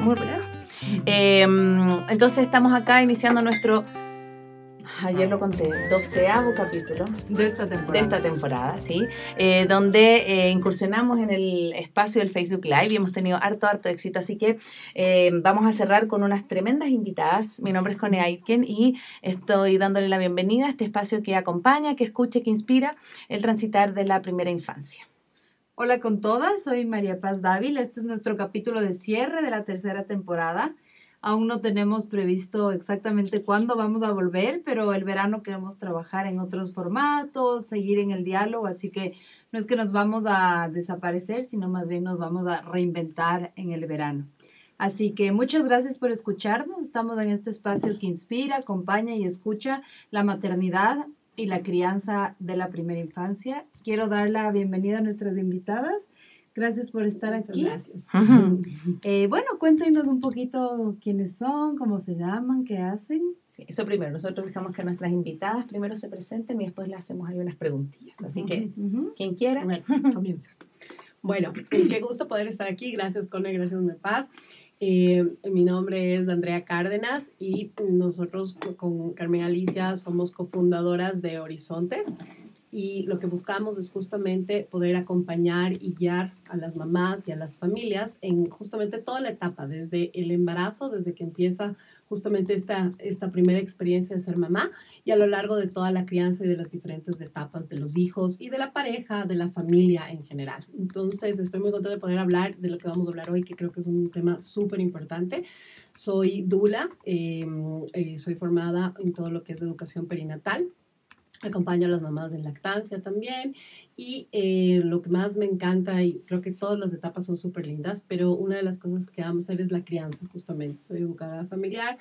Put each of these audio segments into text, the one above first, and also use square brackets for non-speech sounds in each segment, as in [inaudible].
muy rico. Em, entonces estamos acá iniciando nuestro ayer lo conté, doceavo capítulo de esta temporada. De esta temporada, sí, eh, donde eh, incursionamos en el espacio del Facebook Live y hemos tenido harto, harto éxito. Así que eh, vamos a cerrar con unas tremendas invitadas. Mi nombre es Cone Aitken y estoy dándole la bienvenida a este espacio que acompaña, que escuche, que inspira el transitar de la primera infancia. Hola con todas, soy María Paz Dávila. Este es nuestro capítulo de cierre de la tercera temporada. Aún no tenemos previsto exactamente cuándo vamos a volver, pero el verano queremos trabajar en otros formatos, seguir en el diálogo, así que no es que nos vamos a desaparecer, sino más bien nos vamos a reinventar en el verano. Así que muchas gracias por escucharnos. Estamos en este espacio que inspira, acompaña y escucha la maternidad y la crianza de la primera infancia. Quiero dar la bienvenida a nuestras invitadas. Gracias por estar aquí. Gracias. [laughs] Eh, bueno, cuéntenos un poquito quiénes son, cómo se llaman, qué hacen. Sí, eso primero. Nosotros dejamos que nuestras invitadas primero se presenten y después le hacemos ahí unas preguntillas. Así que, quien quiera, [clears throat] comienza. Bueno, [clears throat] qué gusto poder estar aquí. Gracias, Cone, gracias, Me Paz. Eh, mi nombre es Andrea Cárdenas y nosotros con Carmen Alicia somos cofundadoras de Horizontes y lo que buscamos es justamente poder acompañar y guiar a las mamás y a las familias en justamente toda la etapa, desde el embarazo, desde que empieza justamente esta, esta primera experiencia de ser mamá y a lo largo de toda la crianza y de las diferentes etapas de los hijos y de la pareja, de la familia en general. Entonces, estoy muy contenta de poder hablar de lo que vamos a hablar hoy, que creo que es un tema súper importante. Soy Dula, em, eh, soy formada en todo lo que es educación perinatal Acompaño a las mamás en lactancia también. Y eh, lo que más me encanta, y creo que todas las etapas son súper lindas, pero una de las cosas que vamos a hacer es la crianza, justamente. Soy educadora familiar,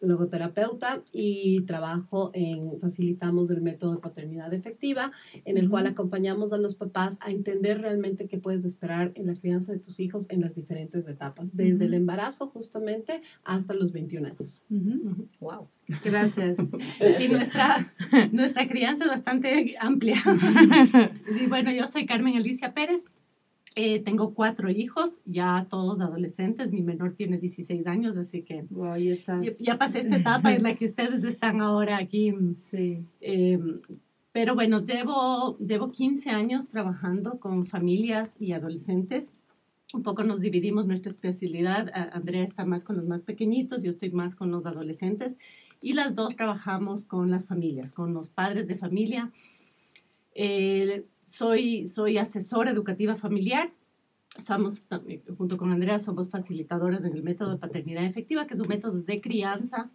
logoterapeuta y trabajo en, facilitamos el método de paternidad efectiva, en el cual acompañamos a los papás a entender realmente qué puedes esperar en la crianza de tus hijos en las diferentes etapas, desde el embarazo justamente hasta los 21 años. Wow. Gracias. [laughs] Sí, nuestra, nuestra crianza es bastante amplia. [laughs] Sí, bueno, yo soy Carmen Alicia Pérez, eh, tengo cuatro hijos, ya todos adolescentes. Mi menor tiene 16 años, así que ya, pasé esta etapa en la que ustedes están ahora aquí. Sí. Em, pero bueno, llevo, llevo 15 años trabajando con familias y adolescentes. Un poco nos dividimos nuestra especialidad. Andrea está más con los más pequeñitos, yo estoy más con los adolescentes. Y las dos trabajamos con las familias, con los padres de familia. Eh, soy, soy asesora educativa familiar. Estamos, junto con Andrea, somos facilitadores en el método de paternidad efectiva, que es un método de crianza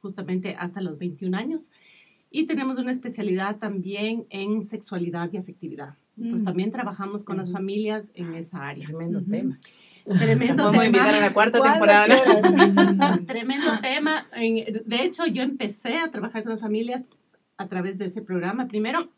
justamente hasta los 21 años. Y tenemos una especialidad también en sexualidad y afectividad. Entonces, mm. también trabajamos con las familias en esa área. Tremendo tema. Tremendo Vamos a invitar a la cuarta temporada. Tremendo tema. De hecho, yo empecé a trabajar con las familias a través de ese programa. Primero,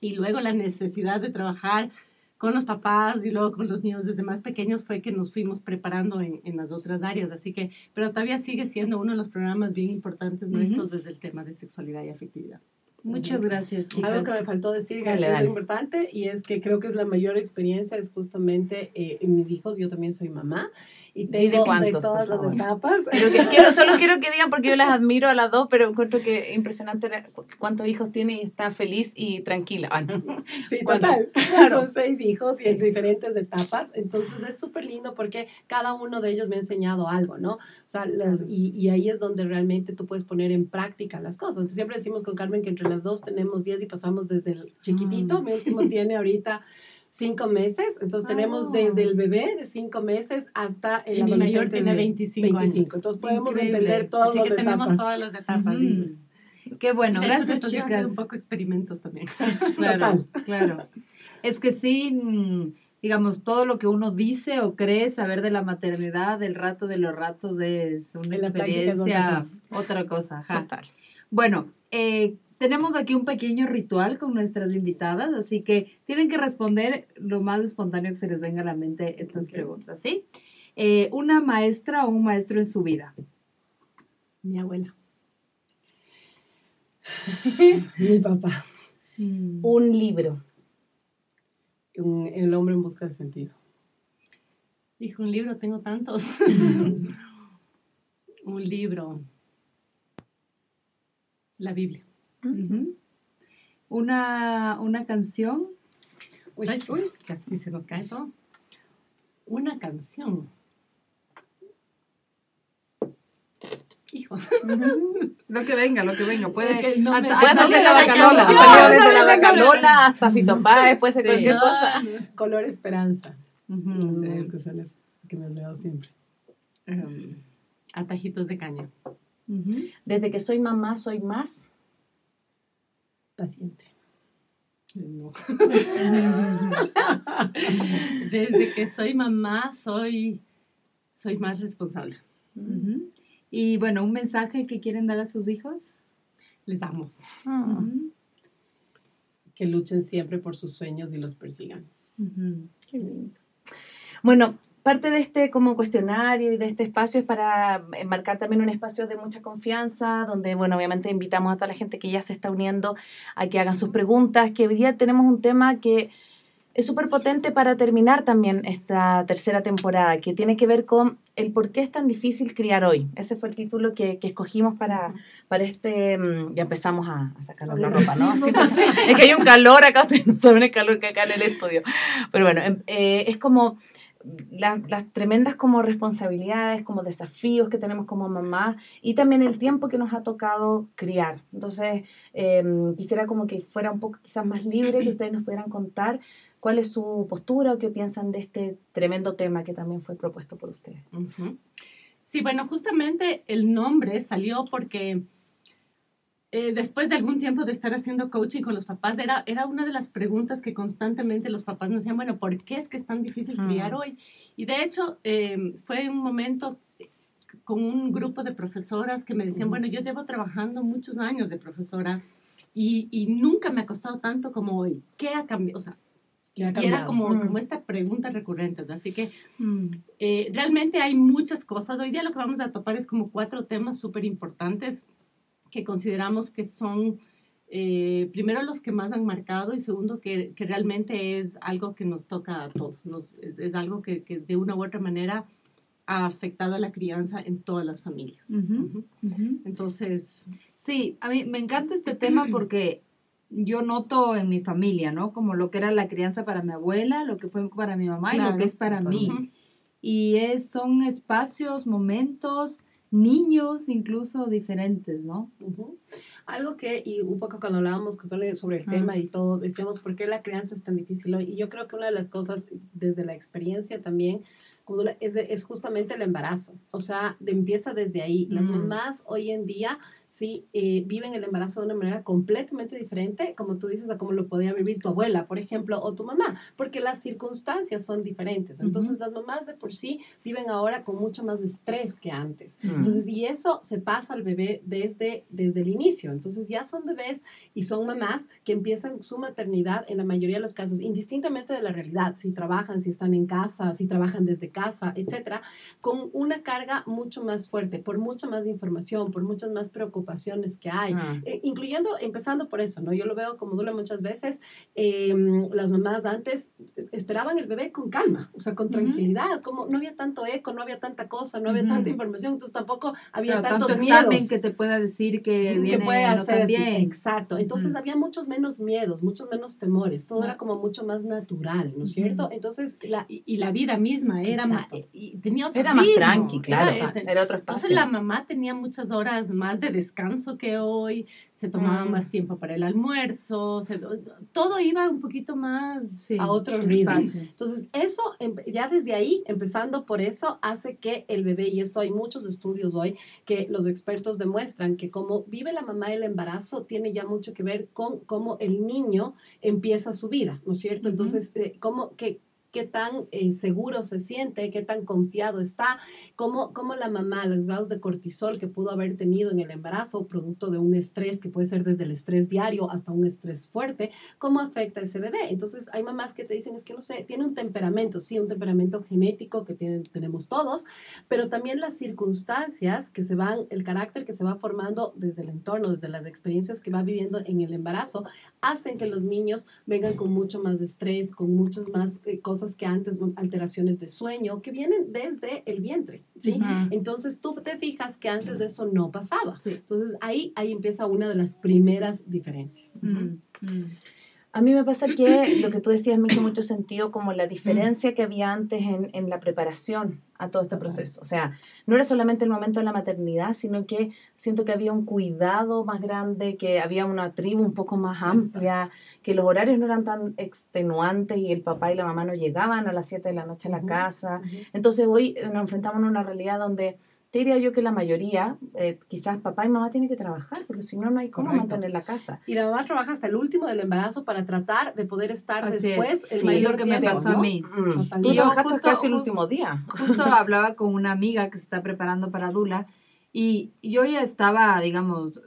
y luego la necesidad de trabajar con los papás y luego con los niños desde más pequeños fue que nos fuimos preparando en, en las otras áreas. Así que, pero todavía sigue siendo uno de los programas bien importantes nuestros desde el tema de sexualidad y afectividad. Muchas gracias, chicas. Algo que me faltó decir, que es importante, y es que creo que es la mayor experiencia, es justamente eh, en mis hijos, yo también soy mamá, y tengo de todas las etapas. quiero, solo [laughs] quiero que digan, porque yo las admiro a las dos, pero encuentro que impresionante cuántos hijos tiene y está feliz y tranquila. Ah, sí, total. [laughs] Son seis hijos y en diferentes etapas, entonces es súper lindo porque cada uno de ellos me ha enseñado algo, ¿no? O sea, las, y, y, ahí es donde realmente tú puedes poner en práctica las cosas. Entonces, siempre decimos con Carmen que entre las dos tenemos diez y pasamos desde el chiquitito, mi último tiene ahorita cinco meses, entonces tenemos desde el bebé de cinco meses hasta el y mayor tiene 25, años. Entonces podemos entender todas Así las que tenemos todas las etapas. Qué bueno, gracias hecho, chicas. un poco experimentos también. [laughs] claro, claro. Es que sí, mm, digamos, todo lo que uno dice o cree saber de la maternidad, del rato de los ratos, es una experiencia, otra cosa. Total. Bueno, eh, tenemos aquí un pequeño ritual con nuestras invitadas, así que tienen que responder lo más espontáneo que se les venga a la mente estas preguntas, ¿sí? Eh, una maestra o un maestro en su vida. Mi abuela. [laughs] Mi papá. Mm. Un libro. el hombre en busca de sentido. Hijo, un libro, tengo tantos. [laughs] un libro. La Biblia. Una, una canción. Uy, Ay, uy, casi se nos cae todo. Una canción. Hijo. Lo que venga, lo que venga. Puede, Es que no hasta- hasta desde la la Bacalola, salió desde la Bacalola hasta Fito Páez, puede ser Sí. cualquier cosa. Color esperanza. Ujú. Una de las canciones que me has leído siempre. Em, atajitos de caña. Desde que soy mamá, soy más. Paciente. No. [laughs] Desde que soy mamá, soy, soy más responsable. Y bueno, un mensaje que quieren dar a sus hijos. Les amo. Ujú. Que luchen siempre por sus sueños y los persigan. Qué lindo. Bueno, parte de este como cuestionario y de este espacio es para enmarcar también un espacio de mucha confianza, donde, bueno, obviamente invitamos a toda la gente que ya se está uniendo a que hagan sus preguntas, que hoy día tenemos un tema que es súper potente para terminar también esta tercera temporada, que tiene que ver con el por qué es tan difícil criar hoy. Ese fue el título que, que escogimos para, para este... mm, Ya empezamos a, a sacarnos la ropa, ¿no? Así pues, [laughs] es que hay un calor acá, ustedes no saben el calor que acá en el estudio. Pero bueno, em- eh, es como la- las tremendas como responsabilidades, como desafíos que tenemos como mamá y también el tiempo que nos ha tocado criar. Entonces, em, quisiera como que fuera un poco quizás más libre, que ustedes nos pudieran contar cuál es su postura o qué piensan de este tremendo tema que también fue propuesto por ustedes. Sí, bueno, justamente el nombre salió porque eh, después de algún tiempo de estar haciendo coaching con los papás, era, era una de las preguntas que constantemente los papás nos decían, bueno, ¿por qué es que es tan difícil criar hoy? Y de hecho, eh, fue un momento con un grupo de profesoras que me decían, bueno, yo llevo trabajando muchos años de profesora y, y nunca me ha costado tanto como hoy. ¿Qué ha cambiado? O sea, ¿Qué ha y era como, Mm. como esta pregunta recurrente. ¿no? Así que Mm. eh, realmente hay muchas cosas. Hoy día lo que vamos a topar es como cuatro temas súper importantes que consideramos que son, eh, primero, los que más han marcado y segundo, que, que realmente es algo que nos toca a todos. Nos- es, es algo que, que de una u otra manera ha afectado a la crianza en todas las familias. Ujú. Ujú. Ujú. Entonces, Sí, a mí me encanta este tema porque yo noto en mi familia, ¿no? Como lo que era la crianza para mi abuela, lo que fue para mi mamá y lo Claro. que es para mí. Y es, son espacios, momentos, niños incluso diferentes, ¿no? Algo que, y un poco cuando hablábamos sobre el tema y todo, decíamos por qué la crianza es tan difícil hoy. Y yo creo que una de las cosas, desde la experiencia también, es, de- es justamente el embarazo. O sea, de, empieza desde ahí. Las Mm. mamás hoy en día sí eh, viven el embarazo de una manera completamente diferente, como tú dices, a como lo podía vivir tu abuela, por ejemplo, o tu mamá, porque las circunstancias son diferentes. Entonces, las mamás de por sí viven ahora con mucho más estrés que antes. Mm. Entonces, y eso se pasa al bebé desde, desde el inicio. Entonces, ya son bebés y son mamás que empiezan su maternidad en la mayoría de los casos, indistintamente de la realidad, si trabajan, si están en casa, si trabajan desde casa, etcétera, con una carga mucho más fuerte, por mucha más información, por muchas más preocupaciones que hay. Mm. Eh, incluyendo, empezando por eso, ¿no? Yo lo veo como Dula muchas veces, eh, las mamás antes esperaban el bebé con calma, o sea, con tranquilidad, como no había tanto eco, no había tanta cosa, no había Ujú. tanta información, entonces tampoco había Pero tantos tanto miedos. examen que te pueda decir que que viene puede no hacer así. bien. Exacto. Entonces Ujú. había muchos menos miedos, muchos menos temores. Todo era como mucho más natural, ¿no es cierto? Entonces, la, y, y la vida misma era más, y tenía otro Era más tranqui, claro. era- Era otro Entonces espacio. la mamá tenía muchas horas más de descanso que hoy, se tomaba Mm. más tiempo para el almuerzo, se- todo iba un poquito más... Sí. a otro ritmo. Entonces, eso, ya desde ahí, empezando por eso, hace que el bebé, y esto hay muchos estudios hoy, que los expertos demuestran que como vive la mamá el embarazo, tiene ya mucho que ver con cómo el niño empieza su vida, ¿no es cierto? Entonces, eh, cómo, que qué tan eh, seguro se siente, qué tan confiado está, cómo, cómo la mamá, los grados de cortisol que pudo haber tenido en el embarazo, producto de un estrés que puede ser desde el estrés diario hasta un estrés fuerte, cómo afecta a ese bebé. Entonces, hay mamás que te dicen, es que no sé, tiene un temperamento, sí, un temperamento genético que tenemos todos, pero también las circunstancias que se van, el carácter que se va formando desde el entorno, desde las experiencias que va viviendo en el embarazo, hacen que los niños vengan con mucho más estrés, con muchas más eh, cosas cosas que antes, alteraciones de sueño, que vienen desde el vientre, ¿sí? Entonces tú te fijas que antes de eso no pasaba. Sí. Entonces ahí, ahí empieza una de las primeras diferencias. Mm. A mí me pasa que [clears throat] lo que tú decías me hizo mucho sentido como la diferencia que había antes en, en la preparación a todo este proceso. O sea, no era solamente el momento de la maternidad, sino que siento que había un cuidado más grande, que había una tribu un poco más amplia, que los horarios no eran tan extenuantes y el papá y la mamá no llegaban a las 7 de la noche a la casa. Entonces hoy eh, nos enfrentamos a una realidad donde diría yo que la mayoría, eh, quizás papá y mamá tienen que trabajar, porque si no, no hay cómo Correcto. mantener la casa. Y la mamá trabaja hasta el último del embarazo para tratar de poder estar Así después es. el Sí, mayor lo que me tiempo, pasó a ¿no? mí. Mm. Y yo justo- casi el justo- último día. Justo [laughs] hablaba con una amiga que se está preparando para Dula y yo ya estaba, digamos,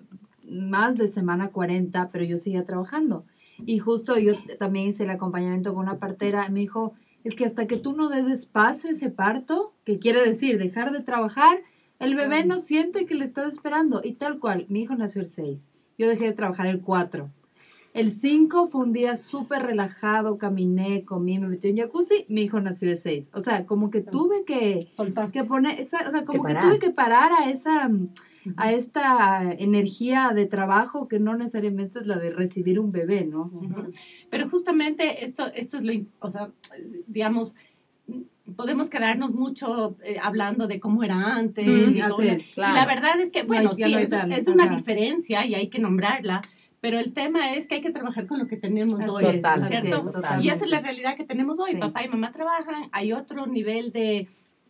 más de semana 40, pero yo seguía trabajando. Y justo yo también hice el acompañamiento con una partera y me dijo, es que hasta que tú no des espacio a ese parto, que quiere decir dejar de trabajar, el bebé no siente que le estás esperando. Y tal cual, mi hijo nació el 6, yo dejé de trabajar el 4. El 5 fue un día súper relajado, caminé, comí, me metí en jacuzzi, mi hijo nació el 6. O sea, como que tuve que, Soltaste. que poner, o sea, como que, tuve que parar a esa, a esta energía de trabajo que no necesariamente es la de recibir un bebé, ¿no? Pero justamente esto, esto es lo, o sea, digamos, podemos quedarnos mucho eh, hablando de cómo era antes. Mm, y, así es, y claro. la verdad es que, No bueno, hay- sí, no es, tal, es una ajá. diferencia y hay que nombrarla, pero el tema es que hay que trabajar con lo que tenemos Así hoy, es, Total, es, ¿cierto? totalmente. Y esa es la realidad que tenemos hoy. Sí. Papá y mamá trabajan, hay otro nivel de,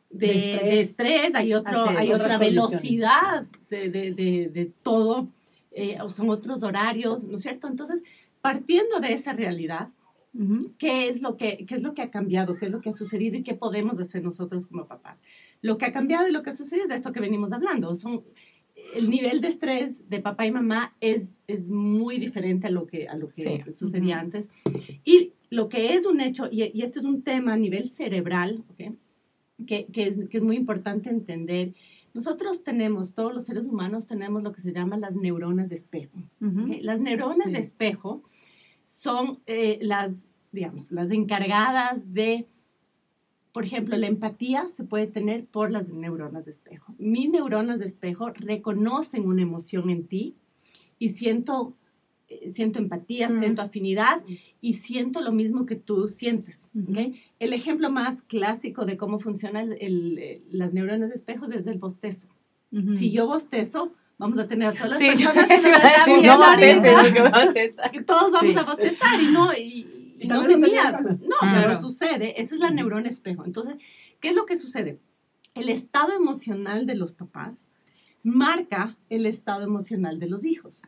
de, De estrés. de estrés, hay, otro, es. hay otra velocidad de, de, de, de todo, eh, son otros horarios, ¿no es cierto? Entonces, partiendo de esa realidad, ¿qué es, lo que, ¿qué es lo que ha cambiado? ¿Qué es lo que ha sucedido y qué podemos hacer nosotros como papás? Lo que ha cambiado y lo que ha sucedido es esto que venimos hablando. Son, el nivel de estrés de papá y mamá es, es muy diferente a lo que, a lo que Sí. sucedía Ujú. antes. Y lo que es un hecho, y, y esto es un tema a nivel cerebral, ¿ok? que, que, es, que es muy importante entender, nosotros tenemos, todos los seres humanos tenemos lo que se llama las neuronas de espejo. Ujú. ¿ok? Las neuronas Sí. de espejo son eh, las, digamos, las encargadas de, por ejemplo, la empatía se puede tener por las neuronas de espejo. Mis neuronas de espejo reconocen una emoción en ti y siento, eh, siento empatía, Mm. siento afinidad y siento lo mismo que tú sientes. El ejemplo más clásico de cómo funcionan el- el- las neuronas de espejo es el bostezo. Si yo bostezo, vamos a tener a todas las Sí, yo personas que a están decir, no bostezes, porque bostezas. que todos vamos Sí. a bostezar y no, y, y Y no no tenías. No, Claro. pero sucede. Esa es la neurona espejo. Entonces, ¿qué es lo que sucede? El estado emocional de los papás marca el estado emocional de los hijos.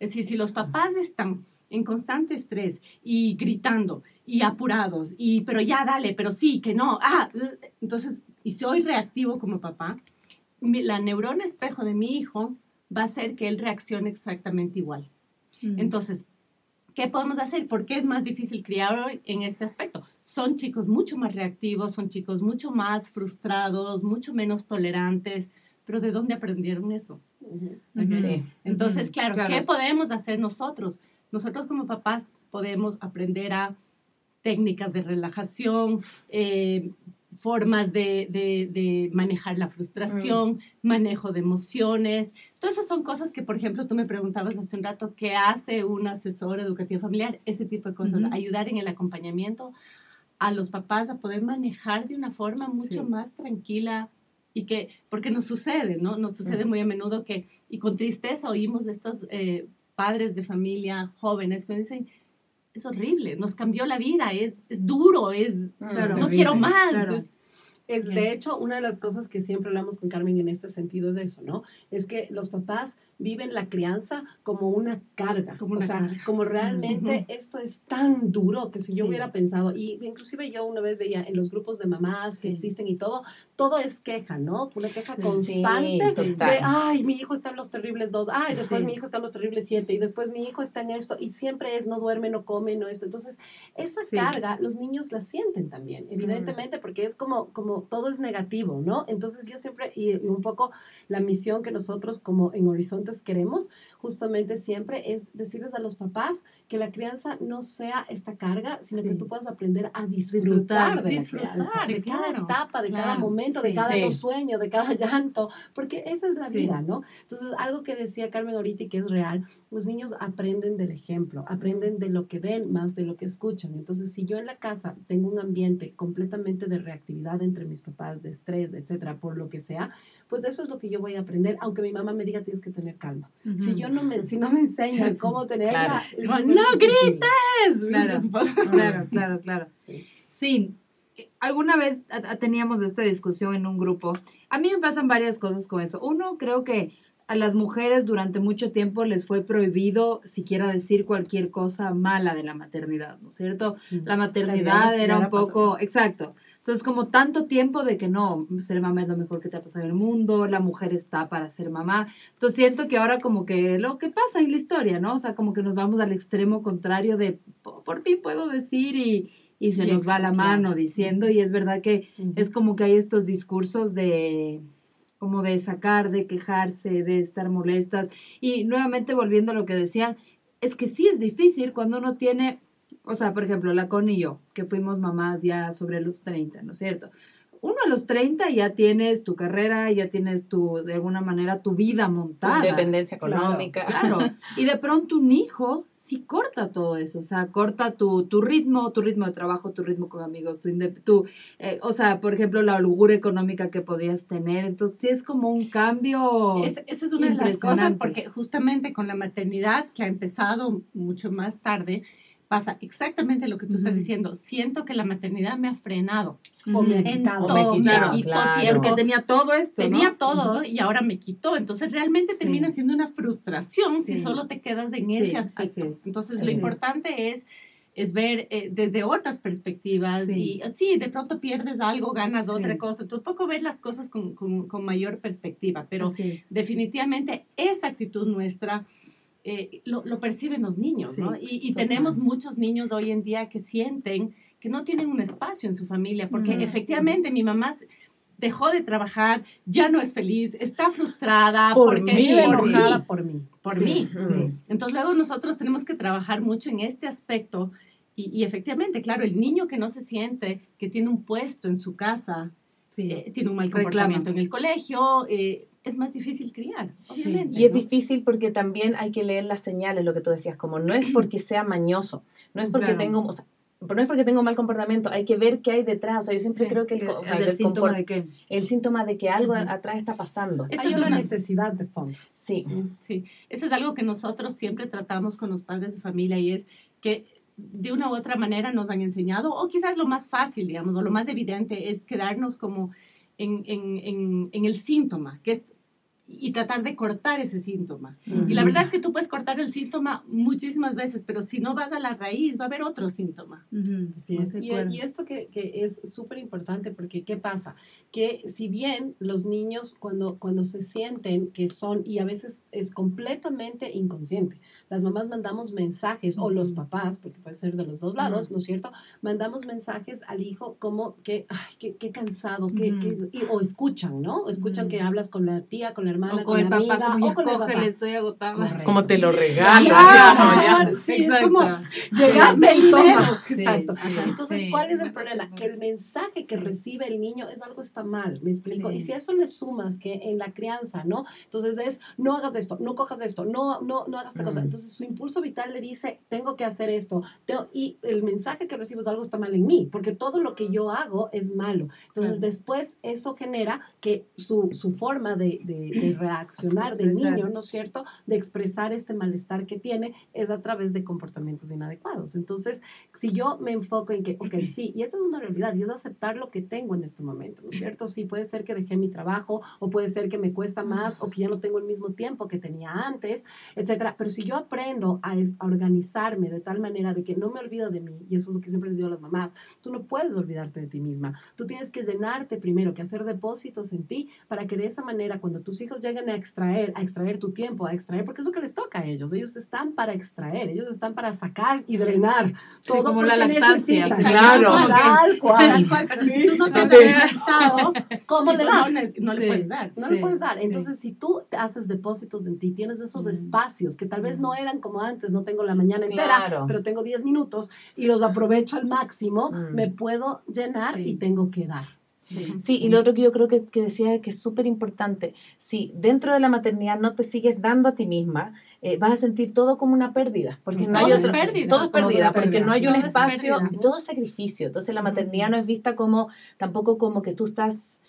Es decir, si los papás están en constante estrés y gritando y apurados y pero ya dale, pero sí, que no, ah, uh, entonces, y soy reactivo como papá, la neurona espejo de mi hijo va a hacer que él reaccione exactamente igual. Ujú. Entonces, ¿qué podemos hacer? ¿Por qué es más difícil criar hoy en este aspecto? Son chicos mucho más reactivos, son chicos mucho más frustrados, mucho menos tolerantes, pero ¿de dónde aprendieron eso? Sí. Entonces, Claro. ¿qué podemos hacer nosotros? Nosotros como papás podemos aprender a técnicas de relajación, eh, formas de, de- de manejar la frustración, manejo de emociones. Todas esas son cosas que, por ejemplo, tú me preguntabas hace un rato, ¿qué hace un asesor educativo familiar? Ese tipo de cosas, Ujú. ayudar en el acompañamiento a los papás a poder manejar de una forma mucho Sí. más tranquila y que, porque nos sucede, ¿no? Nos sucede muy a menudo que, y con tristeza oímos de estos eh, padres de familia jóvenes que dicen, es horrible, nos cambió la vida, es, es duro, es, Claro. no quiero más. claro. es- Es, Bien. de hecho, una de las cosas que siempre hablamos con Carmen en este sentido es de eso, ¿no? Es que los papás viven la crianza como una carga. Como o sea, carga. como realmente esto es tan duro que si yo Sí. hubiera pensado, y inclusive yo una vez veía en los grupos de mamás que existen y todo, todo es queja, ¿no? Una queja constante Sí, de, ay, mi hijo está en los terribles dos, ay, después mi hijo está en los terribles siete, y después mi hijo está en esto, y siempre es, no duerme, no come, no esto. Entonces, esa carga los niños la sienten también, evidentemente, porque es como, como todo es negativo, ¿no? Entonces yo siempre, y, un poco la misión que nosotros como en Horizontes queremos, justamente siempre es decirles a los papás que la crianza no sea esta carga, sino Sí. que tú puedas aprender a disfrutar, Disfrutar, de la disfrutar, crianza, de cada etapa, de cada claro, momento, de sí, cada sí. sueño, de cada [laughs] llanto, porque esa es la vida, ¿no? Entonces, algo que decía Carmen ahorita y que es real, los niños aprenden del ejemplo, aprenden de lo que ven más de lo que escuchan. Entonces, si yo en la casa tengo un ambiente completamente de reactividad entre mis papás, de estrés, etcétera, por lo que sea, pues eso es lo que yo voy a aprender, aunque mi mamá me diga tienes que tener calma. Si yo no me, si no me enseñan cómo tenerla, Claro. ¡No difícil. Claro. Poco- Claro, claro, claro. Sí. Sí, alguna vez teníamos esta discusión en un grupo. A mí me pasan varias cosas con eso. Uno, creo que a las mujeres durante mucho tiempo les fue prohibido siquiera decir cualquier cosa mala de la maternidad, ¿no es cierto? La maternidad ya, era un la pasó. poco, exacto. Entonces, como tanto tiempo de que no, ser mamá es lo mejor que te ha pasado en el mundo, la mujer está para ser mamá. Entonces, siento que ahora como que lo que pasa en la historia, ¿no? O sea, como que nos vamos al extremo contrario de, "Po- por fin puedo decir y, y se Y nos va la mano diciendo y es verdad que es como que hay estos discursos de como de sacar, de quejarse, de estar molestas. Y nuevamente volviendo a lo que decían, es que sí es difícil cuando uno tiene, o sea, por ejemplo, la Connie y yo, que fuimos mamás ya sobre los 30, ¿no es cierto? Uno a los 30 ya tienes tu carrera, ya tienes tu, de alguna manera, tu vida montada. Independencia Claro, económica. Claro. [laughs] Y de pronto un hijo sí corta todo eso, o sea, corta tu, tu ritmo, tu ritmo de trabajo, tu ritmo con amigos, tu, tu eh, o sea, por ejemplo, la holgura económica que podías tener. Entonces, sí es como un cambio. Es- esa es una de las cosas porque justamente con la maternidad que ha empezado mucho más tarde, pasa exactamente lo que tú estás diciendo. Siento que la maternidad me ha frenado O me ha quitado, todo, me me, quitado, quitó claro. tiempo. Porque tenía todo esto, ¿no? Tenía todo y ahora me quitó. Entonces realmente Sí. termina siendo una frustración si solo te quedas en Sí, ese así aspecto. es. Entonces Sí. lo importante es es ver eh, desde otras perspectivas Sí. y así de pronto pierdes algo, ganas Sí. otra cosa. Un poco ver las cosas con, con- con mayor perspectiva. Pero definitivamente esa actitud nuestra eh, lo, lo perciben los niños, Sí, ¿no? Y, tenemos muchos niños hoy en día que sienten que no tienen un espacio en su familia, porque efectivamente mi mamá dejó de trabajar, ya no es feliz, está frustrada, Por porque mí, enojada por mí. por Sí, mí. sí. Entonces luego nosotros tenemos que trabajar mucho en este aspecto y, y efectivamente, claro, el niño que no se siente que tiene un puesto en su casa, Sí. eh, tiene un mal Reclama. comportamiento en el colegio, eh, es más difícil criar, Sí. obviamente. Y es ¿no? difícil porque también hay que leer las señales, lo que tú decías, como no es porque sea mañoso, no es porque Claro. tengo, o sea, no es porque tengo mal comportamiento, hay que ver qué hay detrás. O sea, yo siempre Sí, creo que el, que- o sea, el del síntoma de que el síntoma de que algo Ujú. atrás está pasando. Eso Hay es una una- necesidad de fondo. Sí. Sí, eso es algo que nosotros siempre tratamos con los padres de familia y es que de una u otra manera nos han enseñado, o quizás lo más fácil, digamos, o lo más evidente es quedarnos como en, en, en, en el síntoma, que es y tratar de cortar ese síntoma. Y la verdad es que tú puedes cortar el síntoma muchísimas veces, pero si no vas a la raíz, va a haber otro síntoma. Muy es. de Y, y esto que, que es súper importante, porque ¿qué pasa? Que si bien los niños cuando, cuando se sienten que son, y a veces es completamente inconsciente, las mamás mandamos mensajes, o los papás, porque puede ser de los dos lados. ¿no es cierto? Mandamos mensajes al hijo como que, ay, qué, qué cansado, que, y- o escuchan, ¿no? O escuchan que hablas con la tía, con la hermana, o con, con el la papá, amiga, como o con el papá. estoy agotada. Correcto. Como te lo regalo. Ah, ya. sí, es como, Llegaste y toma. Sí, Exacto. sí, Entonces, sí. ¿cuál es el problema? Que el mensaje que Sí. recibe el niño es algo está mal, ¿me explico? Sí. Y si a eso le sumas que en la crianza, ¿no? Entonces es, no hagas esto, no cojas esto, no, no, no hagas esta cosa. Mm. Entonces su impulso vital le dice, tengo que hacer esto. Tengo- y el mensaje que recibo es algo está mal en mí, porque todo lo que yo hago es malo. Entonces Claro. después eso genera que su, su forma de, de- de reaccionar del Expresar. niño, ¿no es cierto? De expresar este malestar que tiene es a través de comportamientos inadecuados. Entonces, si yo me enfoco en que, ok, sí, y esta es una realidad, y es aceptar lo que tengo en este momento, ¿no es cierto? Sí, puede ser que dejé mi trabajo, o puede ser que me cuesta más, o que ya no tengo el mismo tiempo que tenía antes, etcétera. Pero si yo aprendo a, es- a organizarme de tal manera de que no me olvido de mí, y eso es lo que siempre les digo a las mamás, tú no puedes olvidarte de ti misma. Tú tienes que llenarte primero, que hacer depósitos en ti, para que de esa manera, cuando tus hijos lleguen a extraer, a extraer tu tiempo, a extraer, porque es lo que les toca a ellos. Ellos están para extraer, ellos están para sacar y drenar todo como la lactancia, claro. Tal cual. [laughs] Si tú no te has alimentado, ¿Cómo le das? No le, puedes dar. No le puedes dar. Entonces, si tú haces depósitos en ti, tienes esos espacios que tal vez no eran como antes, no tengo la mañana entera, pero tengo 10 minutos y los aprovecho al máximo, Mm. me puedo llenar y tengo que dar. Sí. Sí, y lo otro que yo creo que, que decía que es súper importante, si dentro de la maternidad no te sigues dando a ti misma, eh, vas a sentir todo como una pérdida, porque no Todo hay es otra- pérdida. Todo es Todo es pérdida, porque pérdida. no hay un Todo es espacio, pérdida. todo es sacrificio. Entonces la maternidad no es vista como, tampoco como que tú estás,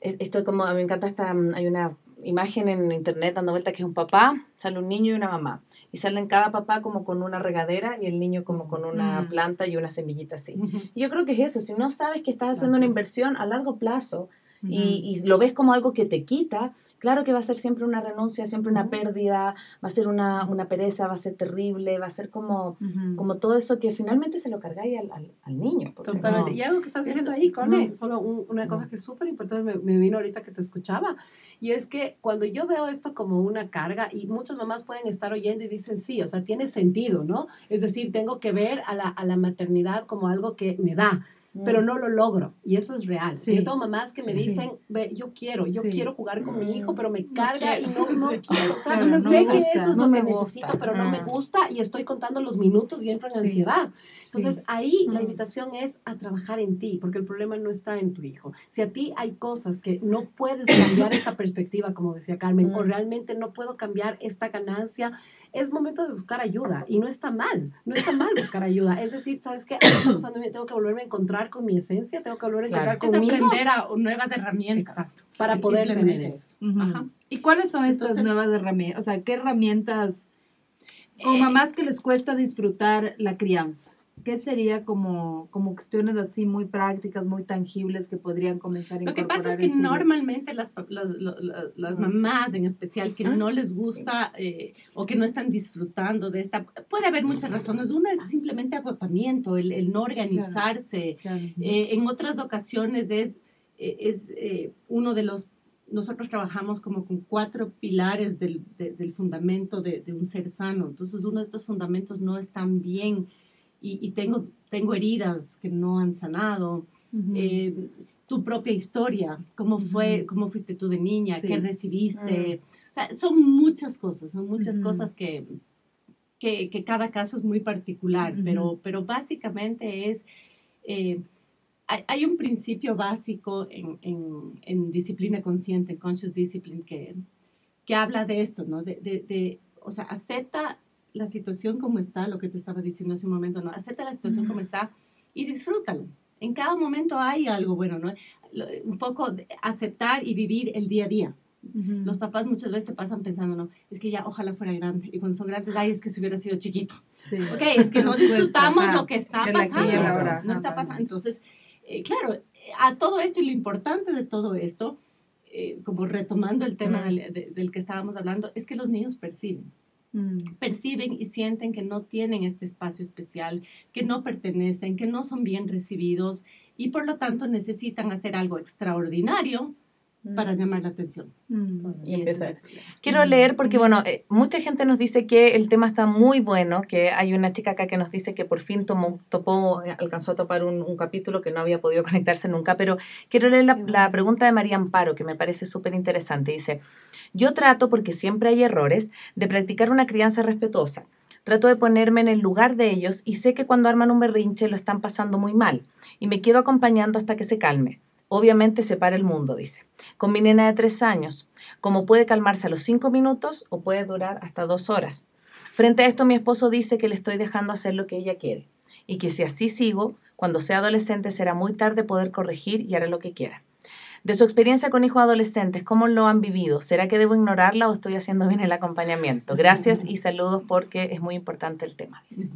eh, esto como, me encanta esta, hay una imagen en internet dando vuelta que es un papá, sale un niño y una mamá. Y salen cada papá como con una regadera y el niño como con una Mm. planta y una semillita así. Yo creo que es eso, si no sabes que estás haciendo una inversión a largo plazo y, y lo ves como algo que te quita, claro que va a ser siempre una renuncia, siempre una pérdida, va a ser una, una pereza, va a ser terrible, va a ser como, Ujú. como todo eso que finalmente se lo cargáis al, al, al niño. Totalmente. no- Y algo que estás diciendo ahí, Cone, Ujú. solo un- una cosa Ujú. que es súper importante, me, me vino ahorita que te escuchaba, y es que cuando yo veo esto como una carga, y muchas mamás pueden estar oyendo y dicen, sí, o sea, tiene sentido, ¿no? Es decir, tengo que ver a la, a la maternidad como algo que me da, pero no lo logro, y eso es real. Sí. Yo tengo mamás que me Sí, dicen, ve, yo quiero, yo Sí. quiero jugar con mi hijo, pero me carga quiero. y no, [laughs] no Sí. quiero, o sea, Claro, no no sé que eso es no lo que gusta. necesito, pero no me Mm. gusta y estoy contando los minutos y entro en Sí. ansiedad. Entonces Sí. ahí la invitación es a trabajar en ti, porque el problema no está en tu hijo. Si a ti hay cosas que no puedes cambiar esta perspectiva, como decía Carmen, o Mm. realmente no puedo cambiar esta ganancia, es momento de buscar ayuda y no está mal, no está mal buscar ayuda. Es decir, ¿sabes qué? Tengo que volverme a encontrar con mi esencia, tengo que volver a Claro. encontrar Es conmigo aprender a nuevas herramientas. Exacto, para Es poder tener eso. Ajá. ¿Y cuáles son estas nuevas herramientas? O sea, ¿qué herramientas con Eh, mamás que les cuesta disfrutar la crianza? ¿Qué sería como, como cuestiones así muy prácticas, muy tangibles que podrían comenzar a Lo que pasa es que su normalmente las, las, las mamás en especial que no les gusta eh, o que no están disfrutando de esta, puede haber muchas razones. Una es simplemente agotamiento, el, el no organizarse. Claro. Eh, en otras ocasiones es, eh, es eh, uno de los, nosotros trabajamos como con cuatro pilares del, de- del fundamento de, de un ser sano. Entonces uno de estos fundamentos no están bien y, y tengo, tengo heridas que no han sanado. Ujú. Eh, tu propia historia, cómo fue, cómo fuiste tú de niña, Sí. qué recibiste. O sea, son muchas cosas, son muchas Ujú. cosas que, que, que cada caso es muy particular, pero, pero básicamente es, eh, hay, hay un principio básico en, en, en disciplina consciente, en conscious discipline, que, que habla de esto, ¿no? De, de, de, o sea, acepta la situación como está, lo que te estaba diciendo hace un momento, ¿no? Acepta la situación como está y disfrútalo. En cada momento hay algo bueno, ¿no? Un poco de aceptar y vivir el día a día. Los papás muchas veces te pasan pensando, no, es que ya ojalá fuera grande. Y cuando son grandes, ay, es que si hubiera sido chiquito. Sí. Ok, es que no [laughs] disfrutamos ajá. lo que está pasando. ahora, No está pasando. Entonces, eh, claro, a todo esto y lo importante de todo esto, eh, como retomando el tema del, de- del que estábamos hablando, es que los niños perciben Mm. perciben y sienten que no tienen este espacio especial, que no pertenecen, que no son bien recibidos y por lo tanto necesitan hacer algo extraordinario para llamar la atención. Mm. Y empezar. Quiero leer porque, bueno, eh, mucha gente nos dice que el tema está muy bueno, que hay una chica acá que nos dice que por fin tomó, topó, eh, alcanzó a topar un, un capítulo que no había podido [laughs] conectarse nunca, pero quiero leer la, la pregunta de María Amparo, que me parece súper interesante. Dice, yo trato, porque siempre hay errores, de practicar una crianza respetuosa. Trato de ponerme en el lugar de ellos y sé que cuando arman un berrinche lo están pasando muy mal y me quedo acompañando hasta que se calme. Obviamente se para el mundo, dice. Con mi nena de tres años, como puede calmarse a los cinco minutos o puede durar hasta dos horas. Frente a esto, mi esposo dice que le estoy dejando hacer lo que ella quiere y que si así sigo, cuando sea adolescente será muy tarde poder corregir y hará lo que quiera. De su experiencia con hijos adolescentes, ¿cómo lo han vivido? ¿Será que debo ignorarla o estoy haciendo bien el acompañamiento? Gracias y saludos porque es muy importante el tema. dice.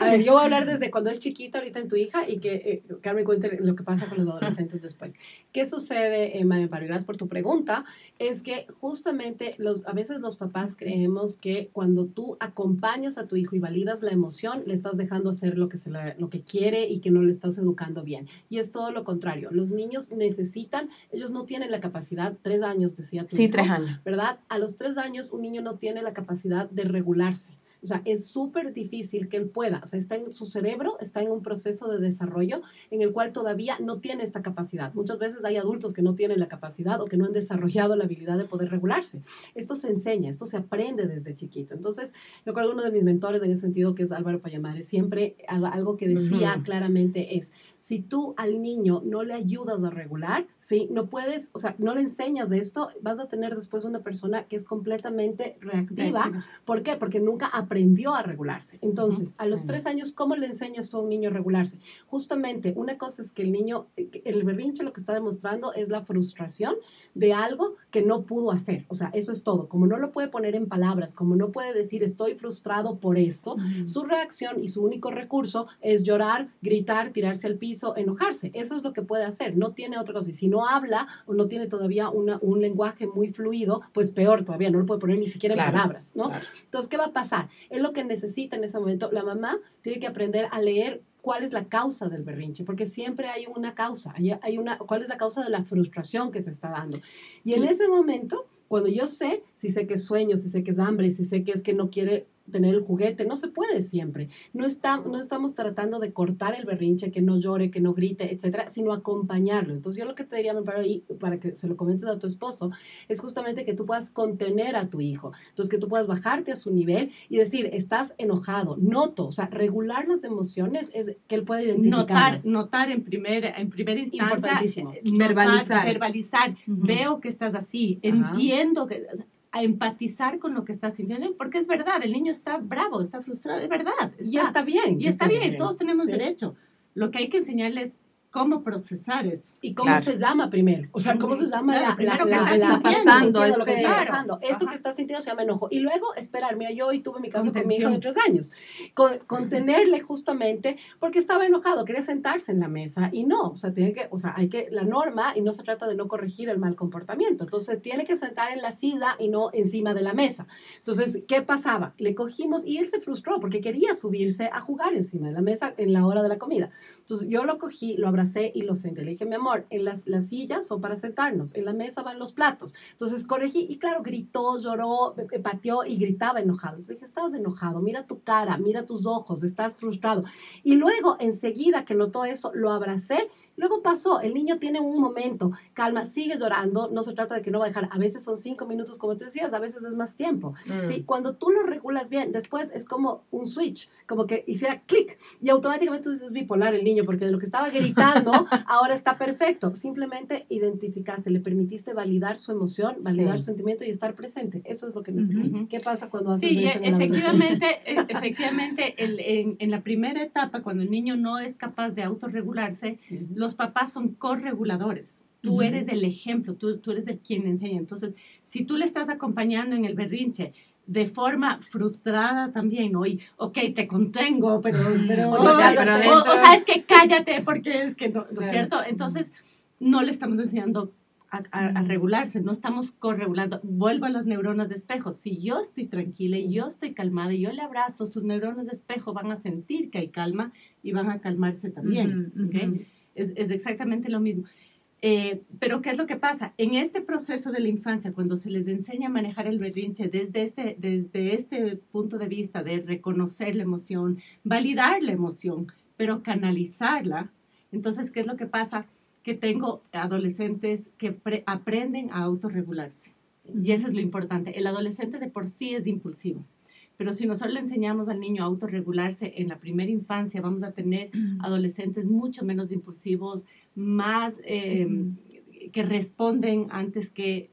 A ver, yo voy a hablar desde cuando es chiquita ahorita en tu hija y que eh, Carmen cuente lo que pasa con los adolescentes después. ¿Qué sucede, eh, María Amparo? Gracias por tu pregunta. Es que justamente los, a veces los papás creemos que cuando tú acompañas a tu hijo y validas la emoción, le estás dejando hacer lo que, se la- lo que quiere y que no le estás educando bien. Y es todo lo contrario. Los niños necesitan, ellos no tienen la capacidad, tres años decía tu Sí, hijo, tres años. ¿verdad? A los tres años un niño no tiene la capacidad de regularse. O sea, es súper difícil que él pueda. O sea, está en su cerebro, está en un proceso de desarrollo en el cual todavía no tiene esta capacidad. Muchas veces hay adultos que no tienen la capacidad o que no han desarrollado la habilidad de poder regularse. Esto se enseña, esto se aprende desde chiquito. Entonces, yo creo que uno de mis mentores en ese sentido, que es Álvaro Payamares, siempre al- algo que decía claramente es, si tú al niño no le ayudas a regular, ¿sí? No puedes, o sea, no le enseñas esto, vas a tener después una persona que es completamente reactiva. ¿Por qué? Porque nunca aprendió a regularse. Entonces, a los sí. tres años, ¿cómo le enseñas tú a un niño a regularse? Justamente, una cosa es que el niño, el berrinche lo que está demostrando es la frustración de algo que no pudo hacer. O sea, eso es todo. Como no lo puede poner en palabras, como no puede decir estoy frustrado por esto, su reacción y su único recurso es llorar, gritar, tirarse al piso, enojarse. Eso es lo que puede hacer. No tiene otra cosa. Y si no habla o no tiene todavía una- un lenguaje muy fluido, pues peor todavía, no lo puede poner ni siquiera Claro, en palabras, ¿no? claro. Entonces, ¿qué va a pasar? Es lo que necesita en ese momento. La mamá tiene que aprender a leer cuál es la causa del berrinche, porque siempre hay una causa, hay, hay una, cuál es la causa de la frustración que se está dando. Y en ese momento, cuando yo sé, si sé que es sueño, si sé que es hambre, si sé que es que no quiere tener el juguete, no se puede siempre. No, está, no estamos tratando de cortar el berrinche, que no llore, que no grite, etcétera, sino acompañarlo. Entonces, yo lo que te diría, me paro ahí, para que se lo comentes a tu esposo, es justamente que tú puedas contener a tu hijo. Entonces, que tú puedas bajarte a su nivel y decir, estás enojado, noto, o sea, regular las emociones es que él puede Notar, identificar. notar en, primer, en primera instancia, Importantísimo. eh, notar, Verbalizar. verbalizar. Veo que estás así, Ajá. entiendo que a empatizar con lo que estás sintiendo, porque es verdad, el niño está bravo, está frustrado, es verdad. Y está bien. Y está bien, todos tenemos Sí. derecho. Lo que hay que enseñarles cómo procesar eso. ¿Y cómo Claro. se llama primero? O sea, ¿cómo se llama Claro, la, primero la, que la- está la- sintiendo. entiendo lo que Este- está Claro. pasando? Esto Ajá. que está sintiendo se llama enojo. Y luego, esperar, mira, yo hoy tuve mi caso con mi hijo Contención. de tres años. Con, contenerle justamente porque estaba enojado, quería sentarse en la mesa y no, o sea, tiene que, o sea, hay que, la norma y no se trata de no corregir el mal comportamiento. Entonces, tiene que sentar en la silla y no encima de la mesa. Entonces, ¿qué pasaba? Le cogimos y él se frustró porque quería subirse a jugar encima de la mesa en la hora de la comida. Entonces yo lo cogí, lo abracé y lo senté. Le dije, mi amor, en las, las sillas son para sentarnos, en la mesa van los platos. Entonces corregí y claro, gritó, lloró, eh, pateó y gritaba enojado. Entonces le dije, estás enojado, mira tu cara, mira tus ojos, estás frustrado. Y luego, enseguida que notó eso, lo abracé. Luego pasó, el niño tiene un momento, calma, sigue llorando, no se trata de que no va a dejar, a veces son cinco minutos como tú decías, a veces es más tiempo. Mm. Sí, cuando tú lo regulas bien, después es como un switch, como que hiciera clic y automáticamente tú dices bipolar el niño, porque de lo que estaba gritando [laughs] ahora está perfecto. Simplemente identificaste, le permitiste validar su emoción, validar Sí. su sentimiento y estar presente. Eso es lo que necesita. Ujú. ¿Qué pasa cuando haces Sí, eso la efectivamente, [laughs] e- efectivamente el- en, en la primera etapa, cuando el niño no es capaz de autorregularse, adolescencia? los papás son correguladores. Tú Ujú. eres el ejemplo, tú, tú eres el quien enseña. Entonces, si tú le estás acompañando en el berrinche de forma frustrada también, ¿no? Y, ok, te contengo, pero... pero, o- cállate. o- dentro- o sabes que cállate porque es que no, ¿no es cierto? Entonces, no le estamos enseñando a, a- a regularse, no estamos corregulando. Vuelvo a las neuronas de espejo. Si yo estoy tranquila y yo estoy calmada y yo le abrazo, sus neuronas de espejo van a sentir que hay calma y van a calmarse también. Ujú, ¿ok? ujú. Es, exactamente lo mismo. Eh, pero ¿qué es lo que pasa? En este proceso de la infancia, cuando se les enseña a manejar el berrinche desde este, desde este punto de vista de reconocer la emoción, validar la emoción, pero canalizarla, entonces, ¿qué es lo que pasa? Que tengo adolescentes que pre- aprenden a autorregularse. Y eso es lo importante. El adolescente de por sí es impulsivo. Pero si nosotros le enseñamos al niño a autorregularse en la primera infancia, vamos a tener adolescentes mucho menos impulsivos, más eh, que responden antes que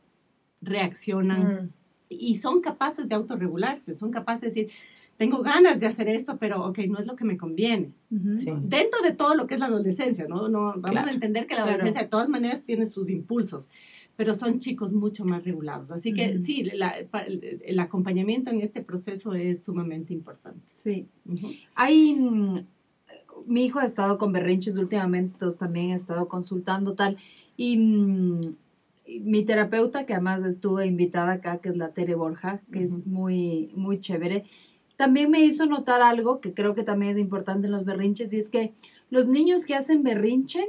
reaccionan Mm. y son capaces de autorregularse, son capaces de decir, tengo ganas de hacer esto, pero ok, no es lo que me conviene. Ujú. Sí. Dentro de todo lo que es la adolescencia, ¿no? no vamos Claro. a entender que la Claro. adolescencia de todas maneras tiene sus impulsos, pero son chicos mucho más regulados. Así que sí, la- el, acompañamiento en este proceso es sumamente importante. Sí. Hay, mm, mi hijo ha estado con berrinches últimamente, entonces también he estado consultando tal. Y mm, y mi terapeuta, que además estuvo invitada acá, que es la Tere Borja, que es muy, muy chévere, también me hizo notar algo que creo que también es importante en los berrinches, y es que los niños que hacen berrinche,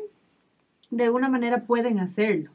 de alguna manera pueden hacerlo.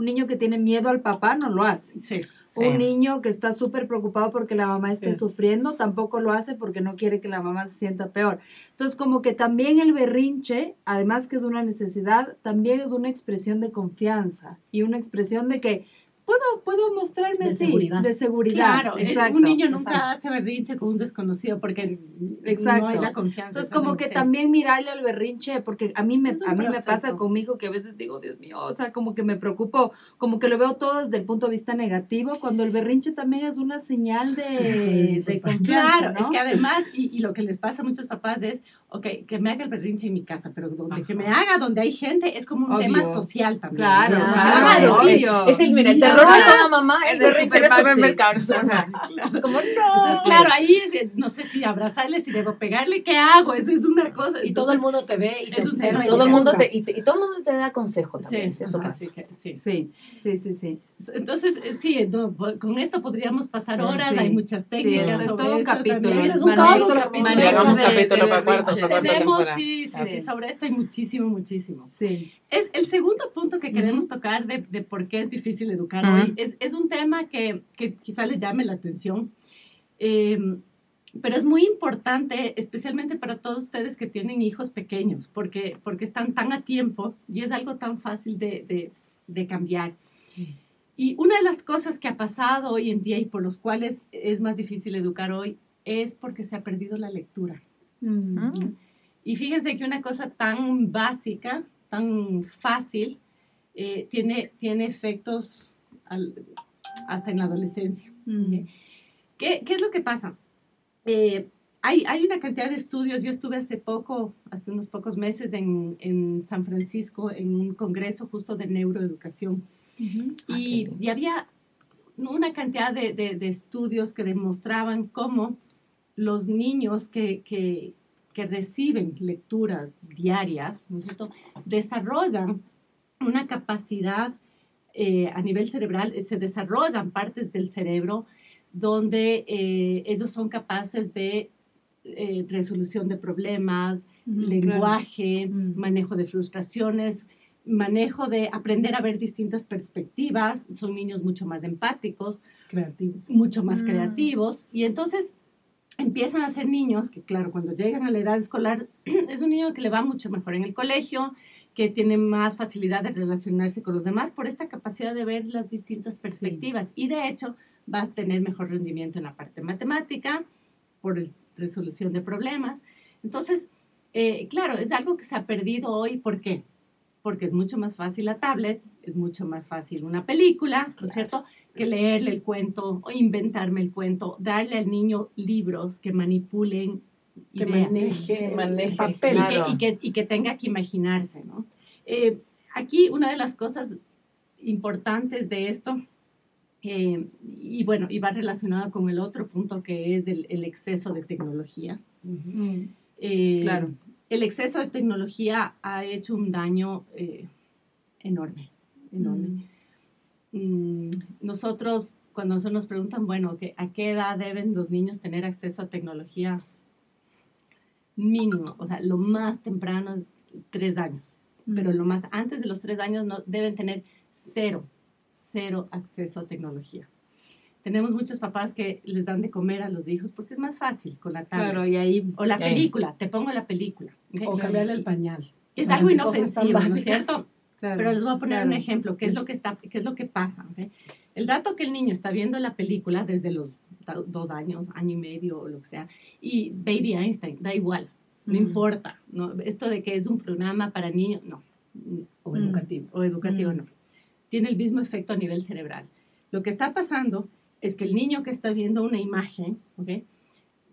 Un niño que tiene miedo al papá no lo hace. Sí. Sí. Un niño que está súper preocupado porque la mamá esté Sí. sufriendo, tampoco lo hace porque no quiere que la mamá se sienta peor. Entonces, como que también el berrinche, además que es una necesidad, también es una expresión de confianza y una expresión de que puedo, puedo mostrarme De así, seguridad. de seguridad. Claro, es- exacto. un niño nunca hace berrinche con un desconocido porque Exacto. no hay la confianza. Entonces, como que Sí. también mirarle al berrinche, porque a mí me, a mí me pasa conmigo que a veces digo, Dios mío, o sea, como que me preocupo, como que lo veo todo desde el punto de vista negativo, cuando el berrinche también es una señal de, [laughs] de confianza, Claro, ¿no? es que además, y, y lo que les pasa a muchos papás es, ok, que me haga el berrinche en mi casa, pero donde que me haga, donde hay gente, es como un Obvio. tema social también. Claro, claro, obvio. Es el, mira, el terror de toda mamá, el es berrinche del Supermaxi. supermercado. Como [laughs] no. Entonces, claro, ahí es, no sé si abrazarle, si debo pegarle, ¿qué hago? Eso es una cosa. Y todo el mundo te ve y te observa todo el mundo te, y, te- y todo el mundo te da consejo también. Sí, eso pasa. que sí. Sí, sí, sí, sí. Entonces, eh, sí, no, con esto podríamos pasar horas, Sí. hay muchas Sí, técnicas es sobre todo un capítulo. también. Es un manejo- capítulo, manejo manejo Sí, hagamos un de- capítulo de para cuarto, berrinches. para cuarto Tenemos, temporada. sí, sí, sí, sobre esto hay muchísimo, muchísimo. Sí. Es el segundo punto que queremos tocar de, de por qué es difícil educar Ujú. hoy. Es, es un tema que, que quizá le llame la atención, eh, pero es muy importante, especialmente para todos ustedes que tienen hijos pequeños, porque, porque están tan a tiempo y es algo tan fácil de, de- de cambiar. Y una de las cosas que ha pasado hoy en día y por los cuales es más difícil educar hoy es porque se ha perdido la lectura. Mm. Y fíjense que una cosa tan básica, tan fácil, eh, tiene, tiene efectos al- hasta en la adolescencia. Mm. ¿Qué, qué es lo que pasa? Eh, hay, hay una cantidad de estudios. Yo estuve hace poco, hace unos pocos meses, en, en San Francisco, en un congreso justo de neuroeducación. Ah, Y, había una cantidad de, de- de estudios que demostraban cómo los niños que, que- que reciben lecturas diarias, ¿no es cierto?, desarrollan una capacidad eh, a nivel cerebral, eh, se desarrollan partes del cerebro donde eh, ellos son capaces de eh, resolución de problemas, lenguaje, Mm. manejo de frustraciones, manejo de aprender a ver distintas perspectivas, son niños mucho más empáticos, Creativos. mucho más Mm. creativos y entonces empiezan a ser niños que claro, cuando llegan a la edad escolar [clears throat] es un niño que le va mucho mejor en el colegio, que tiene más facilidad de relacionarse con los demás por esta capacidad de ver las distintas perspectivas y de hecho va a tener mejor rendimiento en la parte matemática por el- resolución de problemas. Entonces, eh, claro, es algo que se ha perdido hoy. ¿Por qué? Porque es mucho más fácil la tablet, es mucho más fácil una película, ¿no es cierto? Que leerle el cuento o inventarme el cuento, darle al niño libros que manipulen Que ideas maneje, Que maneje, papel. y, que, y, que, y que tenga que imaginarse, ¿no? Eh, aquí una de las cosas importantes de esto, eh, y bueno, y va relacionada con el otro punto que es el, el exceso de tecnología. Eh, Claro. El exceso de tecnología ha hecho un daño eh, enorme, enorme. Mm, nosotros, cuando nosotros nos preguntan, bueno, ¿qué- ¿a qué edad deben los niños tener acceso a tecnología? Mínimo, o sea, lo más temprano es tres años, pero lo más antes de los tres años no, deben tener cero, cero acceso a tecnología. Tenemos muchos papás que les dan de comer a los hijos porque es más fácil con la tablet. Claro, y ahí O la película, te pongo la película. ¿ok? O cambiarle el pañal. Es O algo inofensivo, ¿no es cierto? Claro, Pero les voy a poner un claro. ejemplo, ¿qué es lo que, está, qué es lo que pasa? ¿ok? El rato que el niño está viendo la película desde los do- dos años, año y medio o lo que sea, y Baby Einstein, da igual, no Mm. importa. ¿no? Esto de que es un programa para niños, no. O Mm. educativo. O educativo, Mm. no. Tiene el mismo efecto a nivel cerebral. Lo que está pasando es que el niño que está viendo una imagen, ¿ok?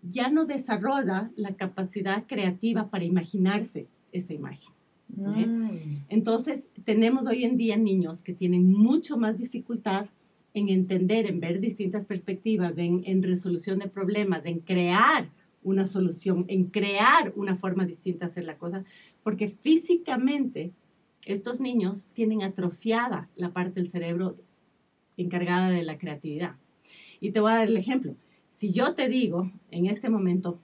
ya no desarrolla la capacidad creativa para imaginarse esa imagen. Mm. Entonces, tenemos hoy en día niños que tienen mucho más dificultad en entender, en ver distintas perspectivas, en, en resolución de problemas, en crear una solución, en crear una forma distinta de hacer la cosa, porque físicamente estos niños tienen atrofiada la parte del cerebro encargada de la creatividad. Y te voy a dar el ejemplo. Si yo te digo en este momento,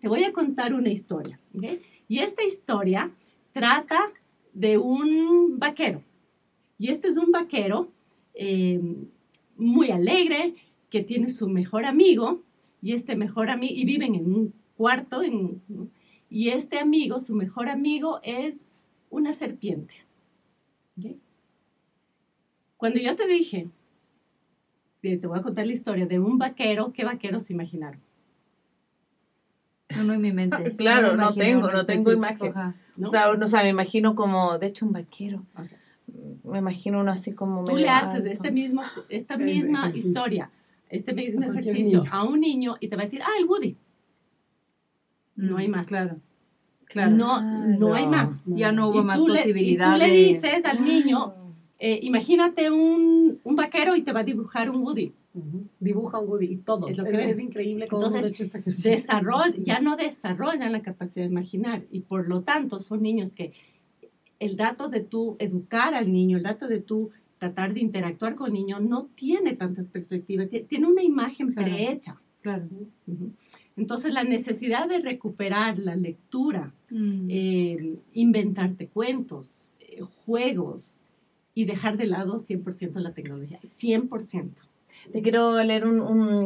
te voy a contar una historia. Y esta historia trata de un vaquero. Y este es un vaquero eh, muy alegre, que tiene su mejor amigo, y este mejor amigo, y viven en un cuarto, en, y este amigo, su mejor amigo, es una serpiente. Cuando yo te dije, te te voy a contar la historia de un vaquero, ¿qué vaqueros se imaginaron? No, no en mi mente. [laughs] Claro, no imagino tengo, no tengo imagen. ¿no? O sea, no, o sea, me imagino como, de hecho, un vaquero. Ok. Me imagino uno así como Tú le haces alto. este mismo, esta misma ejercicio. historia, este mismo A ejercicio niño. a un niño y te va a decir, ah, el Woody. No hay Mm, más. Claro. Claro. No, no hay más. ya no hubo Y más tú le- posibilidad Y tú le dices al niño, eh, imagínate un, un vaquero y te va a dibujar un Woody. Dibuja un Woody y todo. Es lo que es increíble cómo Entonces, hemos hecho este ejercicio. Desarroll, ya no desarrollan la capacidad de imaginar y por lo tanto son niños que el dato de tú educar al niño, el dato de tú tratar de interactuar con el niño no tiene tantas perspectivas, ti- tiene una imagen Claro. prehecha. Claro. Entonces la necesidad de recuperar la lectura, Mm. eh, inventarte cuentos, eh, juegos y dejar de lado 100% la tecnología, 100%. Te quiero leer un, un-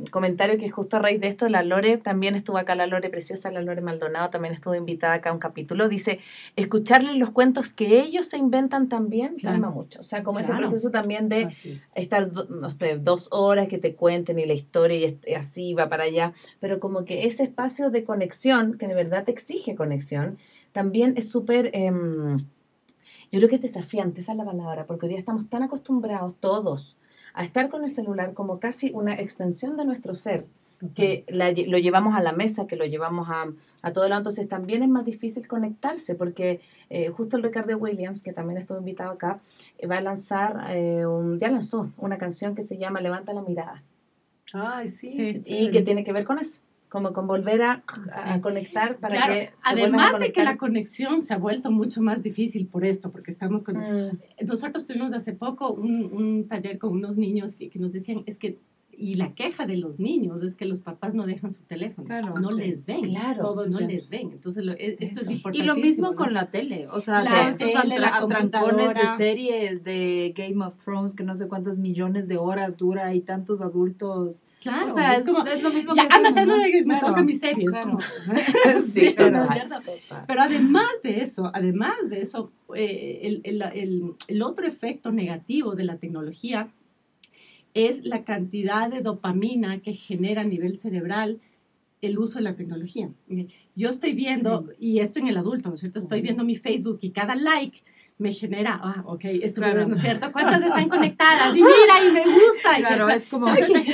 un comentario que es justo a raíz de esto. La Lore también estuvo acá, la Lore Preciosa, la Lore Maldonado también estuvo invitada acá a un capítulo. Dice, escucharles los cuentos que ellos se inventan también Claro. calma mucho. O sea, como ese Claro. proceso también de es. estar, no sé, dos horas que te cuenten y la historia y así va para allá, pero como que ese espacio de conexión, que de verdad te exige conexión, también es súper, em, yo creo que es desafiante, esa es la palabra, porque hoy día estamos tan acostumbrados todos a estar con el celular como casi una extensión de nuestro ser, que la lo llevamos a la mesa, que lo llevamos a, a todo lado, entonces también es más difícil conectarse, porque eh, justo el Ricardo Williams, que también estuvo invitado acá, eh, va a lanzar, eh, un, ya lanzó una canción que se llama Levanta la mirada, Ay, sí. Sí. y que tiene que ver con eso, como con volver a, a Sí. conectar para Claro, que... a además de que la conexión se ha vuelto mucho más difícil por esto, porque estamos con... Mm, Nosotros tuvimos hace poco un, un taller con unos niños que, que nos decían, es que, y la queja de los niños es que los papás no dejan su teléfono, Claro, no sí. les ven, Claro. Todo no les ven. Entonces, lo- e- esto es importante. Y lo mismo con la tele, o sea, La estos tele, la de series de Game of Thrones que no sé cuántas millones de horas dura y tantos adultos. Claro, o sea, es, es, como, es lo mismo ya que ¿no? ándate, que me toca mi serie. es claro. como- [laughs] sí, Sí, ¿no es. Pero además de eso, además de eso, eh, el, el- el- el otro efecto negativo de la tecnología es la cantidad de dopamina que genera a nivel cerebral el uso de la tecnología. Yo estoy viendo, y esto en el adulto, ¿no es cierto? Estoy viendo mi Facebook y cada like me genera, ah, ok, esto Claro. ¿no es cierto? ¿Cuántas están conectadas? Y mira, y me gusta. y Claro, es como... entonces,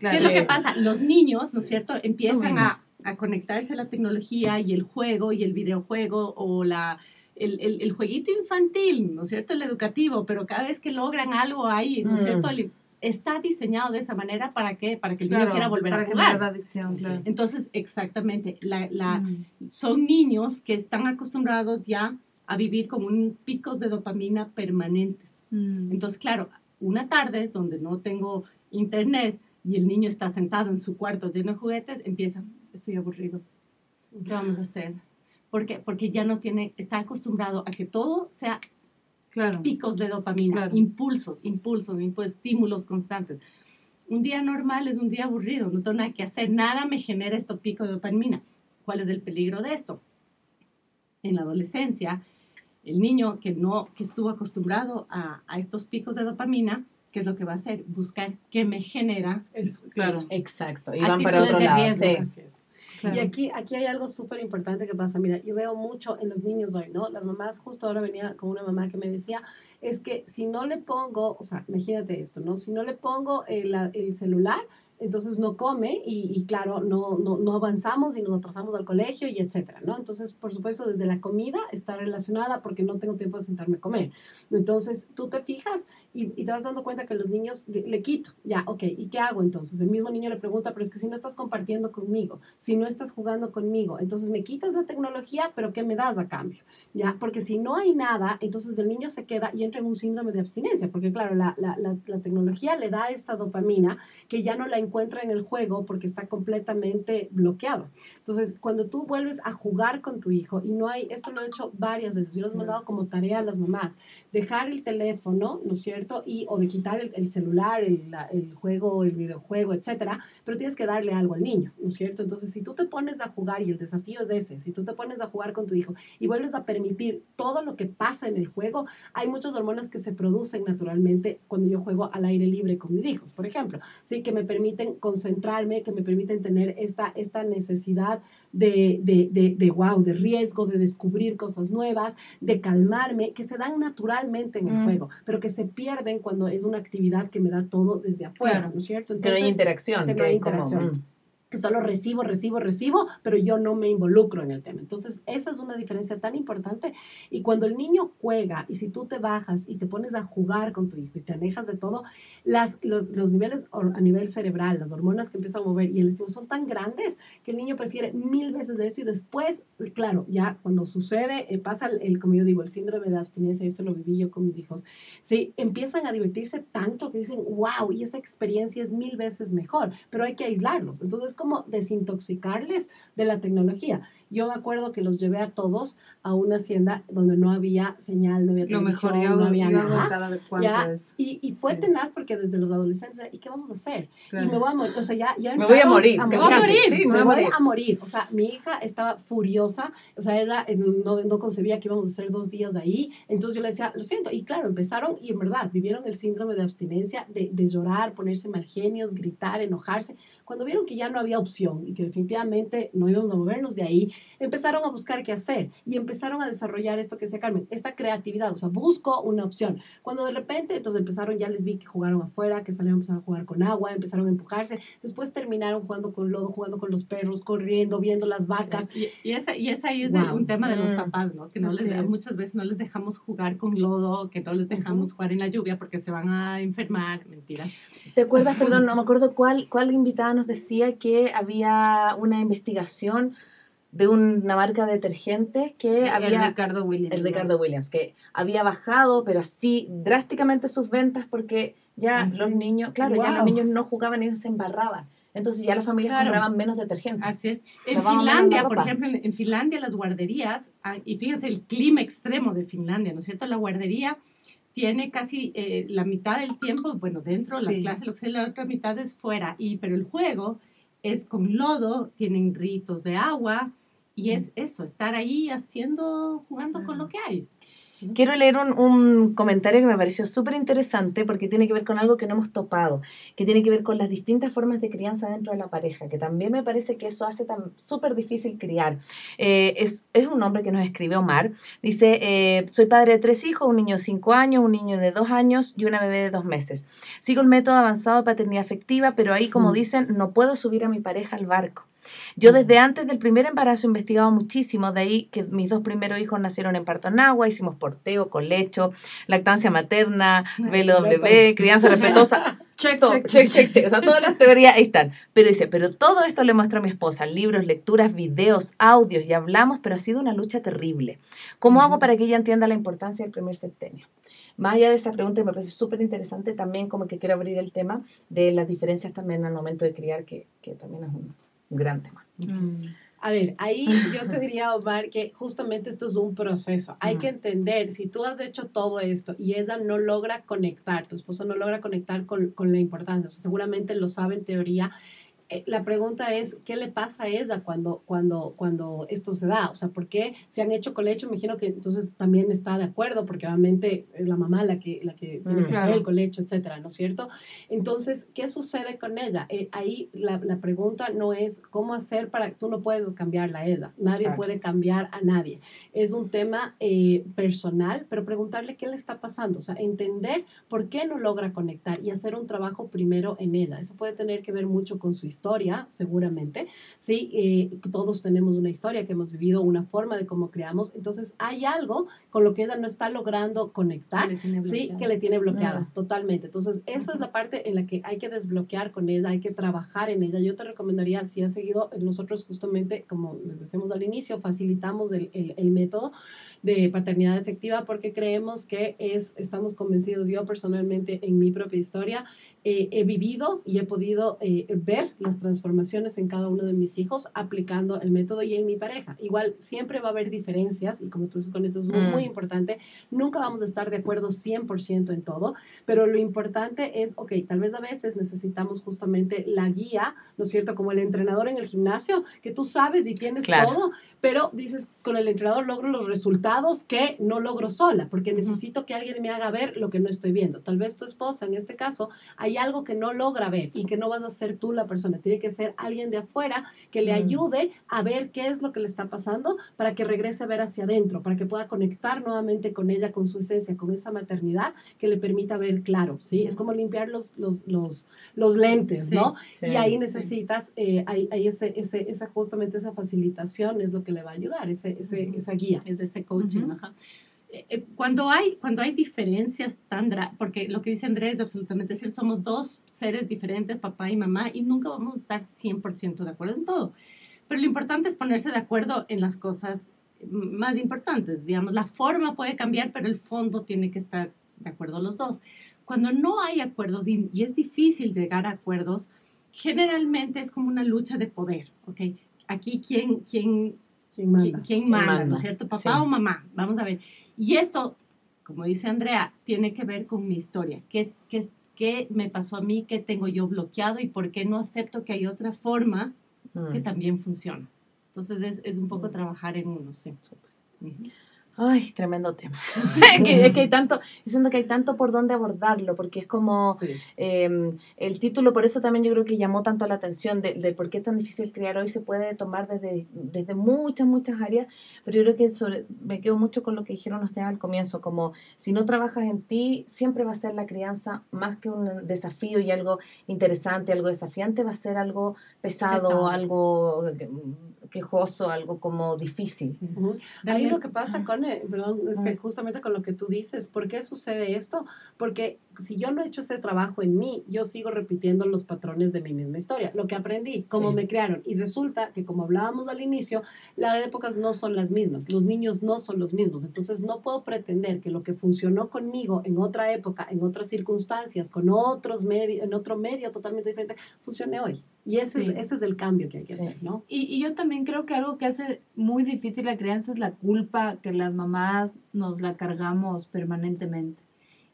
¿Qué es lo que pasa? Los niños, ¿no es cierto?, empiezan a, a conectarse a la tecnología y el juego y el videojuego o la, el, el, el jueguito infantil, ¿no es cierto?, el educativo, pero cada vez que logran algo ahí, ¿no es Mm. cierto?, El- está diseñado de esa manera para que, para que el niño Claro, quiera volver para a jugar. la adicción, claro. Entonces, exactamente, la, la, Mm. son niños que están acostumbrados ya a vivir con un picos de dopamina permanentes. Mm. Entonces, claro, una tarde donde no tengo internet y el niño está sentado en su cuarto lleno de juguetes, empieza, estoy aburrido, ¿qué vamos a hacer? ¿Por qué? Porque ya no tiene, está acostumbrado a que todo sea Claro. picos de dopamina, Claro. impulsos, impulsos, impulsos, estímulos constantes. Un día normal es un día aburrido, no tengo nada que hacer, nada me genera estos picos de dopamina. ¿Cuál es el peligro de esto? En la adolescencia, el niño que no, que estuvo acostumbrado a, a estos picos de dopamina, ¿qué es lo que va a hacer? Buscar qué me genera. Eso, Claro. Exacto, y van para otro lado, sí. Claro. Y aquí, aquí hay algo súper importante que pasa. Mira, yo veo mucho en los niños hoy, ¿no? Las mamás, justo ahora venía con una mamá que me decía, es que si no le pongo, o sea, imagínate esto, ¿no? Si no le pongo el, el celular, entonces no come y, y claro, no, no, no, avanzamos y nos atrasamos al colegio y etcétera, ¿no? Entonces, por supuesto, desde la comida está relacionada porque no tengo tiempo de sentarme a comer. Entonces, tú te fijas y, y te vas dando cuenta que los niños le, le, quito, ya, ok, ¿y qué hago entonces? El mismo niño le pregunta, pero es que si no estás compartiendo conmigo, si no estás jugando conmigo, entonces me quitas la tecnología, pero ¿qué me das a cambio? Ya, porque si no hay nada, entonces el niño se queda y entra en un síndrome de abstinencia, porque claro, la, la, la, la tecnología le da esta dopamina que ya no la encuentra en el juego porque está completamente bloqueado. Entonces, cuando tú vuelves a jugar con tu hijo y no hay, esto lo he hecho varias veces, yo lo he mandado como tarea a las mamás, dejar el teléfono, ¿no es cierto? Y, o de quitar el, el celular, el, la, el, juego, el videojuego, etcétera, pero tienes que darle algo al niño, ¿no es cierto? Entonces, si tú te pones a jugar y el desafío es ese, si tú te pones a jugar con tu hijo y vuelves a permitir todo lo que pasa en el juego, hay muchas hormonas que se producen naturalmente cuando yo juego al aire libre con mis hijos, por ejemplo, ¿sí? Que me permiten concentrarme, que me permiten tener esta, esta necesidad de, de, de, de, wow, de riesgo, de descubrir cosas nuevas, de calmarme, que se dan naturalmente en el mm. juego, pero que se pierden cuando es una actividad que me da todo desde afuera, claro. ¿no es cierto? Entonces, que no hay interacción. Que no hay interacción. Como, mm que solo recibo, recibo, recibo, pero yo no me involucro en el tema. Entonces, esa es una diferencia tan importante. Y cuando el niño juega, y si tú te bajas y te pones a jugar con tu hijo y te alejas de todo, las, los, los niveles a nivel cerebral, las hormonas que empiezan a mover y el estímulo son tan grandes que el niño prefiere mil veces de eso y después, claro, ya cuando sucede, eh, pasa el, el, como yo digo, el síndrome de abstinencia, esto lo viví yo con mis hijos, sí, empiezan a divertirse tanto que dicen, wow, y esa experiencia es mil veces mejor, pero hay que aislarlos. Entonces, como desintoxicarles de la tecnología. Yo me acuerdo que los llevé a todos a una hacienda donde no había señal, no había televisión, mejor, no había nada. Y, y, fue sí. tenaz porque desde los adolescentes, ¿y qué vamos a hacer? Claro. Y me voy a morir, o sea, ya... ya me voy a morir, a morir. Me voy a morir, sí, me, me voy a morir. O sea, mi hija estaba furiosa, o sea, ella eh, no, no concebía que íbamos a hacer dos días ahí, entonces yo le decía, lo siento, y claro, empezaron, y en verdad, vivieron el síndrome de abstinencia, de, de llorar, ponerse mal genios, gritar, enojarse, cuando vieron que ya no había opción y que definitivamente no íbamos a movernos de ahí, empezaron a buscar qué hacer y empezaron a desarrollar esto que decía Carmen, esta creatividad, o sea, busco una opción. Cuando de repente, entonces empezaron, ya les vi que jugaron afuera, que salieron, empezaron a jugar con agua, empezaron a empujarse, después terminaron jugando con lodo, jugando con los perros, corriendo, viendo las vacas. Sí. Y, y, esa, y esa ahí es wow. un tema de los papás, ¿no? Que no les, muchas veces no les dejamos jugar con lodo, que no les dejamos uh -huh. jugar en la lluvia porque se van a enfermar, mentira. ¿Te acuerdas, perdón, no me acuerdo cuál, cuál invitada nos decía que había una investigación de una marca de detergentes que el había Ricardo Williams, el Ricardo Williams que había bajado pero así drásticamente sus ventas porque ya ¿Ah, los niños claro wow. ya los niños no jugaban ellos se embarraban entonces ya las familias claro. compraban menos detergentes. Así es. En Finlandia, por ejemplo, en, en, Finlandia las guarderías, ah, y fíjense el clima extremo de Finlandia, ¿no es cierto? La guardería tiene casi eh, la mitad del tiempo, bueno, dentro, sí. las clases, lo que sea, la otra mitad es fuera, y, pero el juego es con lodo, tienen ritos de agua, y es eso, estar ahí haciendo, jugando ah. con lo que hay. Quiero leer un, un comentario que me pareció súper interesante porque tiene que ver con algo que no hemos topado, que tiene que ver con las distintas formas de crianza dentro de la pareja, que también me parece que eso hace tan súper difícil criar. Eh, es, es, un hombre que nos escribe Omar, dice, eh, soy padre de tres hijos, un niño de cinco años, un niño de dos años y una bebé de dos meses. Sigo el método avanzado de paternidad afectiva, pero ahí, como dicen, no puedo subir a mi pareja al barco. Yo desde antes del primer embarazo he investigado muchísimo, de ahí que mis dos primeros hijos nacieron en parto en agua, hicimos porteo, colecho, lactancia materna, BLW, crianza respetuosa. [laughs] Check, check, check, check, check. O sea, todas las teorías ahí están. Pero dice, pero todo esto le muestro a mi esposa, libros, lecturas, videos, audios, y hablamos, pero ha sido una lucha terrible. ¿Cómo hago para que ella entienda la importancia del primer septenio? Más allá de esa pregunta, me parece súper interesante también como que quiero abrir el tema de las diferencias también al momento de criar, que, que también es un, un gran tema. Mm. A ver, ahí yo te diría, Omar, que justamente esto es un proceso. Hay mm. que entender, si tú has hecho todo esto y ella no logra conectar, tu esposo no logra conectar con, con la importancia, o sea, seguramente lo sabe en teoría, la pregunta es, ¿qué le pasa a ella cuando, cuando, cuando esto se da? O sea, ¿por qué se han hecho colecho? Me imagino que entonces también está de acuerdo, porque obviamente es la mamá la que, la que tiene Mm. que Claro. hacer el colecho, etcétera, ¿no es cierto? Entonces, ¿qué sucede con ella? Eh, ahí la, la pregunta no es cómo hacer para, tú no puedes cambiarla a ella, nadie Exacto. puede cambiar a nadie. Es un tema eh, personal, pero preguntarle qué le está pasando, o sea, entender por qué no logra conectar y hacer un trabajo primero en ella. Eso puede tener que ver mucho con su historia, seguramente. Sí, eh, todos tenemos una historia que hemos vivido, una forma de cómo creamos. Entonces, hay algo con lo que ella no está logrando conectar. Sí, que le tiene bloqueada, totalmente. Entonces, esa es la parte en la que hay que desbloquear con ella, hay que trabajar en ella. Yo te recomendaría, si has seguido, nosotros justamente, como les decíamos al inicio, facilitamos el, el- el método de paternidad efectiva porque creemos que es, estamos convencidos, yo personalmente en mi propia historia, eh, he vivido y he podido eh, ver las transformaciones en cada uno de mis hijos aplicando el método y en mi pareja. Igual siempre va a haber diferencias y como tú dices con eso es muy, Mm. muy importante, nunca vamos a estar de acuerdo 100% en todo, pero lo importante es, ok, tal vez a veces necesitamos justamente la guía, ¿no es cierto? Como el entrenador en el gimnasio, que tú sabes y tienes Claro. todo, pero dices, con el entrenador logro los resultados que no logro sola, porque necesito que alguien me haga ver lo que no estoy viendo. Tal vez tu esposa, en este caso, hay algo que no logra ver y que no vas a ser tú la persona, tiene que ser alguien de afuera que le Mm. ayude a ver qué es lo que le está pasando para que regrese a ver hacia adentro, para que pueda conectar nuevamente con ella, con su esencia, con esa maternidad que le permita ver claro, ¿sí? Es como limpiar los, los, los, los lentes, Sí. ¿no? Sí. y ahí necesitas, eh, ahí, ahí ese, ese, esa, justamente esa facilitación es lo que le va a ayudar, ese, ese, esa guía. es ese coaching. Ajá. Eh, eh, Cuando hay, cuando hay diferencias tan porque lo que dice Andrés es absolutamente cierto, somos dos seres diferentes, papá y mamá, y nunca vamos a estar 100% de acuerdo en todo. Pero lo importante es ponerse de acuerdo en las cosas mm, más importantes. Digamos, la forma puede cambiar, pero el fondo tiene que estar de acuerdo los dos. Cuando no hay acuerdos y, y es difícil llegar a acuerdos, generalmente es como una lucha de poder, ¿ok? Aquí, ¿quién, quién, ¿Quién manda? ¿Quién, quién manda, manda? ¿no es cierto? ¿Papá Sí. o mamá? Vamos a ver. Y esto, como dice Andrea, tiene que ver con mi historia. ¿Qué, qué, qué me pasó a mí? ¿Qué tengo yo bloqueado? ¿Y por qué no acepto que hay otra forma que Mm. también funciona? Entonces es, es un poco trabajar en uno, sí. Ujú. Ay, tremendo tema. es, [laughs] [laughs] que, es que hay tanto, siento que hay tanto por dónde abordarlo, porque es como Sí. eh, el título, por eso también yo creo que llamó tanto la atención de, de por qué es tan difícil criar hoy, se puede tomar desde, desde muchas, muchas áreas, pero yo creo que sobre, me quedo mucho con lo que dijeron ustedes al comienzo, como si no trabajas en ti, siempre va a ser la crianza más que un desafío y algo interesante, algo desafiante, va a ser algo pesado, Pesado. algo quejoso, algo como difícil. Sí. Ujú. Ahí lo que pasa con, eh, perdón, es que justamente con lo que tú dices, ¿por qué sucede esto? Porque si yo no he hecho ese trabajo en mí, yo sigo repitiendo los patrones de mi misma historia, lo que aprendí, cómo Sí. me crearon. Y resulta que, como hablábamos al inicio, las épocas no son las mismas, los niños no son los mismos. Entonces, no puedo pretender que lo que funcionó conmigo en otra época, en otras circunstancias, con otros medios, en otro medio totalmente diferente, funcione hoy. Y ese, Sí. es, ese es el cambio que hay que Sí. hacer, ¿no? Y, y yo también creo que algo que hace muy difícil la crianza es la culpa que las mamás nos la cargamos permanentemente.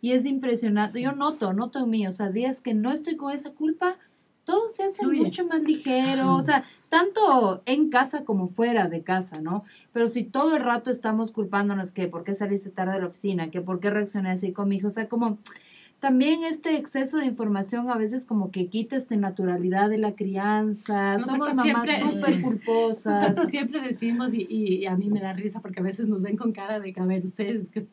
Y es impresionante. Yo noto, noto en mí, o sea, días que no estoy con esa culpa, todo se hace Fluye. mucho más ligero, o sea, tanto en casa como fuera de casa, ¿no? Pero si todo el rato estamos culpándonos que por qué saliste tarde de la oficina, que por qué reaccioné así con mi hijo, o sea, como también este exceso de información a veces como que quita esta naturalidad de la crianza, Nosotros somos mamás súper culposas. Nosotros siempre decimos, y, y a mí me da risa porque a veces nos ven con cara de que, a ver, ustedes, que es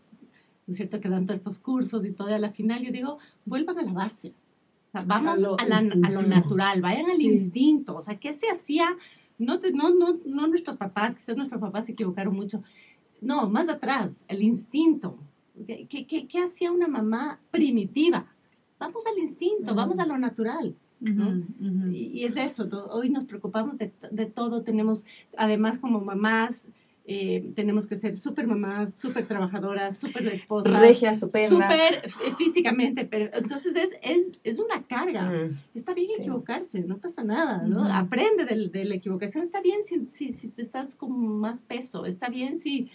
¿no es cierto?, que dan todos estos cursos y todo, y a la final yo digo, vuelvan a la base. O sea, vamos A lo a, la- a lo instintivo. natural, vayan al Sí. instinto. O sea, ¿qué se hacía? No, te- no, no, no nuestros papás, quizás nuestros papás se equivocaron mucho. No, más atrás, el instinto. ¿Qué, qué, hacía una mamá primitiva? Vamos al instinto, vamos a lo natural. ¿no? Y, y es eso, hoy nos preocupamos de, de todo, tenemos, además como mamás, eh, tenemos que ser súper mamás, súper trabajadoras, súper esposas. Regia, estupenda. Súper físicamente, pero entonces es, es, es una carga. Mm. Está bien Sí. equivocarse, no pasa nada, ¿no? Aprende del- de, la equivocación, está bien si, si, si te estás con más peso, está bien si...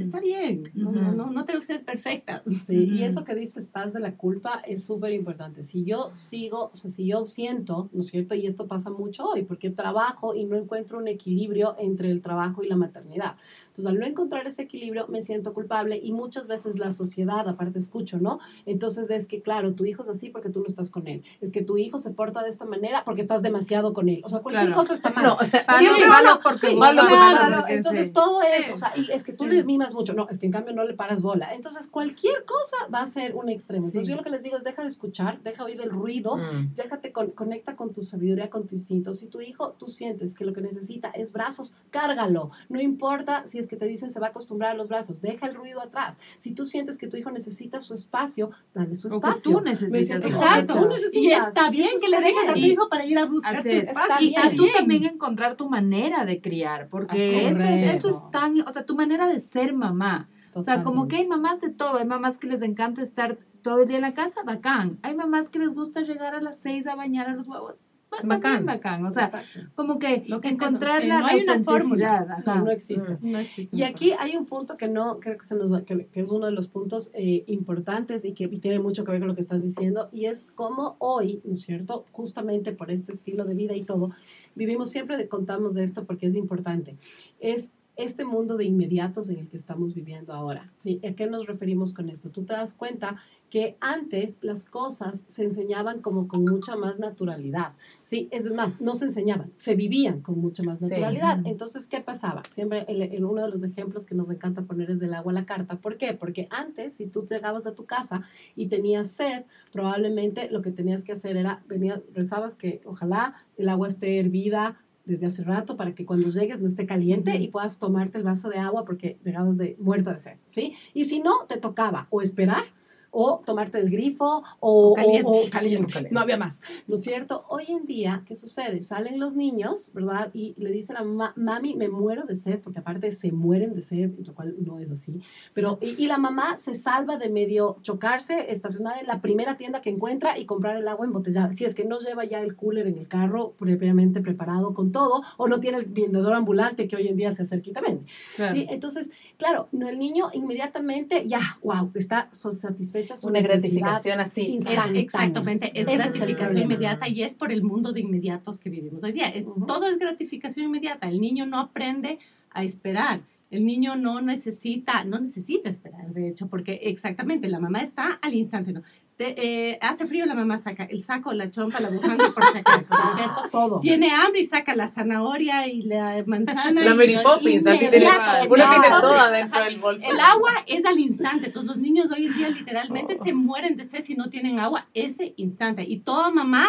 Está bien, no, no, no, no tengo que ser perfecta. Sí, y eso que dices, paz de la culpa, es súper importante. Si yo sigo, o sea, si yo siento, ¿no es cierto? Y esto pasa mucho hoy, porque trabajo y no encuentro un equilibrio entre el trabajo y la maternidad. Entonces, al no encontrar ese equilibrio, me siento culpable y muchas veces la sociedad, aparte escucho, ¿no? Entonces es que, claro, tu hijo es así porque tú no estás con él. Es que tu hijo se porta de esta manera porque estás demasiado con él. O sea, cualquier Claro. cosa está mal. No, o sea, siempre malo porque Sí, malo, claro, malo, porque entonces sí. todo Sí. eso, o sea, y es que tú Sí. le mimas mucho, no, es que en cambio no le paras bola. Entonces cualquier cosa va a ser un extremo. Entonces Sí. yo lo que les digo es deja de escuchar, deja oír el ruido, Mm. déjate con- conecta con tu sabiduría, con tu instinto. Si tu hijo, tú sientes que lo que necesita es brazos, cárgalo. No importa si es que te dicen se va a acostumbrar a los brazos, deja el ruido atrás. Si tú sientes que tu hijo necesita su espacio, dale su O que espacio. tú Me necesitas. tu Exacto. tú espacio. necesitas, Y está bien que le dejes a tu hijo para ir a buscar tu Hacer- espacio. está y tú también encontrar tu manera de criar, porque eso, es- Correcto. eso es tan, o sea, tu manera de ser mamá. O sea, como que hay mamás de todo, hay mamás que les encanta estar todo el día en la casa, bacán. Hay mamás que les gusta llegar a las seis a bañar a los huevos, Bacán. bacán. O sea, Exacto. como que Lo que encontrar sí, la no hay una fórmula. No, no existe. Mm. No existe Y aquí hay un punto que no, creo que, se nos, que, que es uno de los puntos eh, importantes y que y tiene mucho que ver con lo que estás diciendo, y es cómo hoy, ¿no es cierto? Justamente por este estilo de vida y todo, vivimos siempre, de, contamos de esto porque es importante. Es este mundo de inmediatos en el que estamos viviendo ahora. ¿sí? ¿A qué nos referimos con esto? Tú te das cuenta que antes las cosas se enseñaban como con mucha más naturalidad. Sí, es más, no se enseñaban, se vivían con mucha más naturalidad. Entonces, ¿qué pasaba? Siempre el, el- uno de los ejemplos que nos encanta poner es del agua a la carta. ¿Por qué? Porque antes, si tú llegabas a tu casa y tenías sed, probablemente lo que tenías que hacer era, venía, rezabas que ojalá el agua esté hervida desde hace rato para que cuando llegues no esté caliente y puedas tomarte el vaso de agua porque llegabas de muerta de sed, ¿sí? Y si no, te tocaba o esperar o tomarte del grifo o, O caliente. o- o caliente. O caliente. No había más, ¿no es cierto? Hoy en día, ¿qué sucede? Salen los niños, ¿verdad? Y le dicen a mamá, mami, me muero de sed, porque aparte se mueren de sed, lo cual no es así. Pero, y, y la mamá se salva de medio chocarse, estacionar en la primera tienda que encuentra y comprar el agua embotellada. Si es que no lleva ya el cooler en el carro previamente preparado con todo, o no tiene el vendedor ambulante que hoy en día se acerca y te vende. Claro. ¿sí? Entonces, claro, no, el niño inmediatamente ya, wow, está so- satisfecha su Una gratificación así. Es, exactamente, es Ese gratificación inmediata y es por el mundo de inmediatos que vivimos hoy día. Es. Todo es gratificación inmediata. El niño no aprende a esperar. El niño no necesita, no necesita esperar, de hecho, porque exactamente la mamá está al instante. ¿no? Te- eh, hace frío, la mamá saca el saco, la chompa, la bufanda, por si acaso, ¿no es cierto? Todo. Tiene hambre y saca la zanahoria y la manzana. La Mary Poppins, así tiene, uno tiene inmediato. todo adentro del bolso. El agua es al instante. Entonces los niños hoy en día literalmente Oh. se mueren de sed si no tienen agua ese instante. Y toda mamá,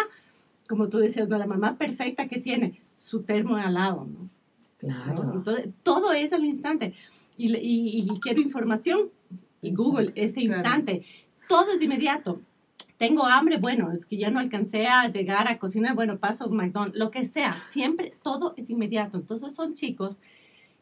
como tú decías, no, la mamá perfecta que tiene su termo al lado, ¿no? Claro. Entonces todo es al instante. Y, y- y quiero información y Google ese Claro. Todo es inmediato. Tengo hambre, bueno, es que ya no alcancé a llegar a cocinar, bueno, paso McDonald's, lo que sea, siempre todo es inmediato. Entonces son chicos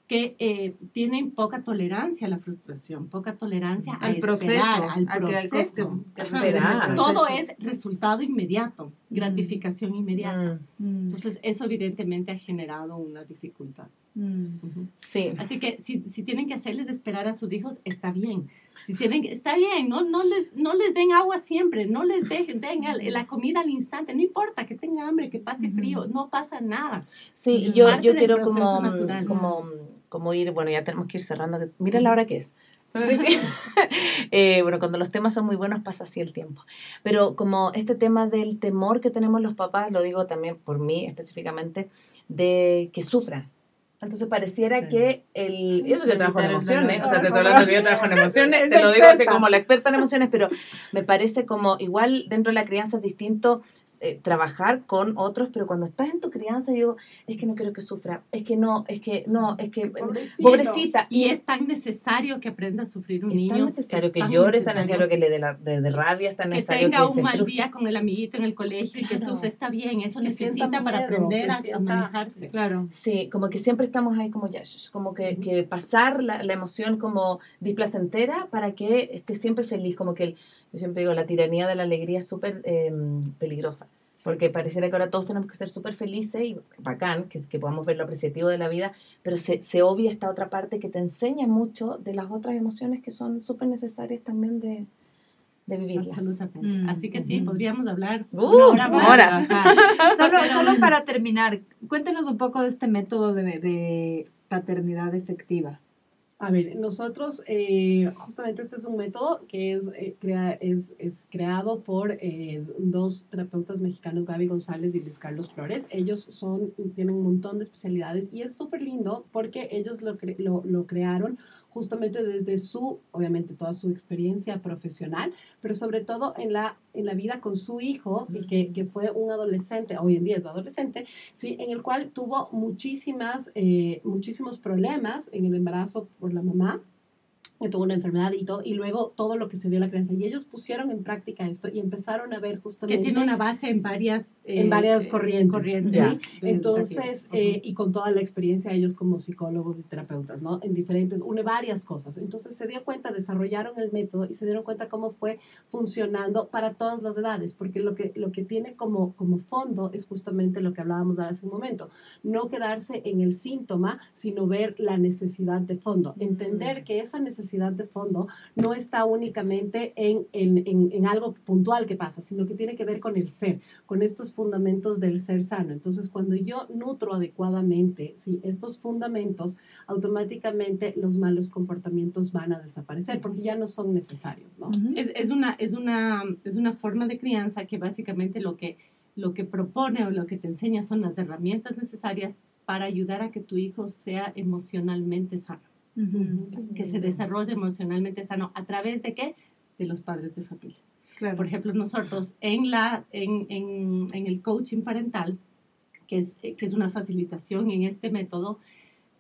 que eh, tienen poca tolerancia a la frustración, poca tolerancia a Al esperar, proceso, al proceso. que- que Ajá. esperar. Todo es resultado inmediato, gratificación inmediata. Mm, Mm, Entonces eso evidentemente ha generado una dificultad. mm. Sí. Así que si, si tienen que hacerles esperar a sus hijos, está bien. Si tienen que- está bien, no, no, les, no les den agua siempre, no les dejen, den el- la comida al instante, no importa que tenga hambre, que pase frío, no pasa nada. Sí, Es yo, yo quiero como, natural. como, como ir, bueno, ya tenemos que ir cerrando. Mira la hora que es. [laughs] Eh, bueno, cuando los temas son muy buenos pasa así el tiempo. Pero como este tema del temor que tenemos los papás, lo digo también por mí específicamente, de que sufran. Entonces pareciera Sí. que el... y Eso que yo trabajo en emociones, o sea, te estoy hablando que yo trabajo en [laughs] emociones, Es te lo digo así como la experta en emociones, pero me parece como igual dentro de la crianza es distinto eh, trabajar con otros, pero cuando estás en tu crianza, digo, es que no quiero que sufra, es que no, es que no, es que Pobrecito. pobrecita. Y es tan necesario que aprenda a sufrir un es niño. tan necesario es que tan llore, es tan necesario que le dé la- de, de rabia, es tan que necesario tenga que se un mal día con el amiguito en el colegio y que sufre, está bien, eso Que necesita para aprender a, a manejarse. Claro. Sí, como que siempre estamos ahí como ya, como que, que pasar la, la emoción como displacentera para que esté siempre feliz, como que el- yo siempre digo, la tiranía de la alegría es súper eh, peligrosa, porque pareciera que ahora todos tenemos que ser súper felices y bacán, que, que podamos ver lo apreciativo de la vida, pero se, se obvia esta otra parte que te enseña mucho de las otras emociones que son súper necesarias también de, de vivirlas. Absolutamente. Mm, Así que sí, podríamos hablar Uh, una hora más. horas. [laughs] Solo, solo para terminar, cuéntenos un poco de este método de, de paternidad efectiva. A ver, nosotros, eh, justamente este es un método que es, eh, crea- es, es creado por eh, dos terapeutas mexicanos, Gaby González y Luis Carlos Flores. Ellos son, tienen un montón de especialidades y es súper lindo porque ellos lo, lo, lo crearon justamente desde su, obviamente, toda su experiencia profesional, pero sobre todo en la, en la vida con su hijo, y que, que fue un adolescente, hoy en día es adolescente, ¿sí? en el cual tuvo muchísimas, eh, muchísimos problemas en el embarazo por la mamá, que tuvo una enfermedad y todo, y luego todo lo que se dio la crianza. Y ellos pusieron en práctica esto y empezaron a ver Que justamente... tiene una base en varias, eh, En varias eh, corrientes, corrientes educativas. Entonces, eh, y con toda la experiencia ellos como psicólogos y terapeutas, ¿no? En diferentes, une varias cosas. Entonces se dio cuenta, desarrollaron el método y se dieron cuenta cómo fue funcionando para todas las edades, porque lo que, lo que tiene como, como fondo es justamente lo que hablábamos hace un momento, no quedarse en el síntoma, sino ver la necesidad de fondo, entender que esa necesidad de fondo no está únicamente en, en, en, en algo puntual que pasa, sino que tiene que ver con el ser, con estos fundamentos del ser sano. Entonces, cuando yo nutro adecuadamente ¿sí? estos fundamentos, automáticamente los malos comportamientos van a desaparecer porque ya no son necesarios, ¿no? Es, es una, es, una, es una forma de crianza que básicamente lo que, lo que propone o lo que te enseña son las herramientas necesarias para ayudar a que tu hijo sea emocionalmente sano, que se desarrolle emocionalmente sano. ¿A través de qué? De los padres de familia. Claro. Por ejemplo, nosotros en, la, en, en, en el coaching parental, que es, que es una facilitación en este método,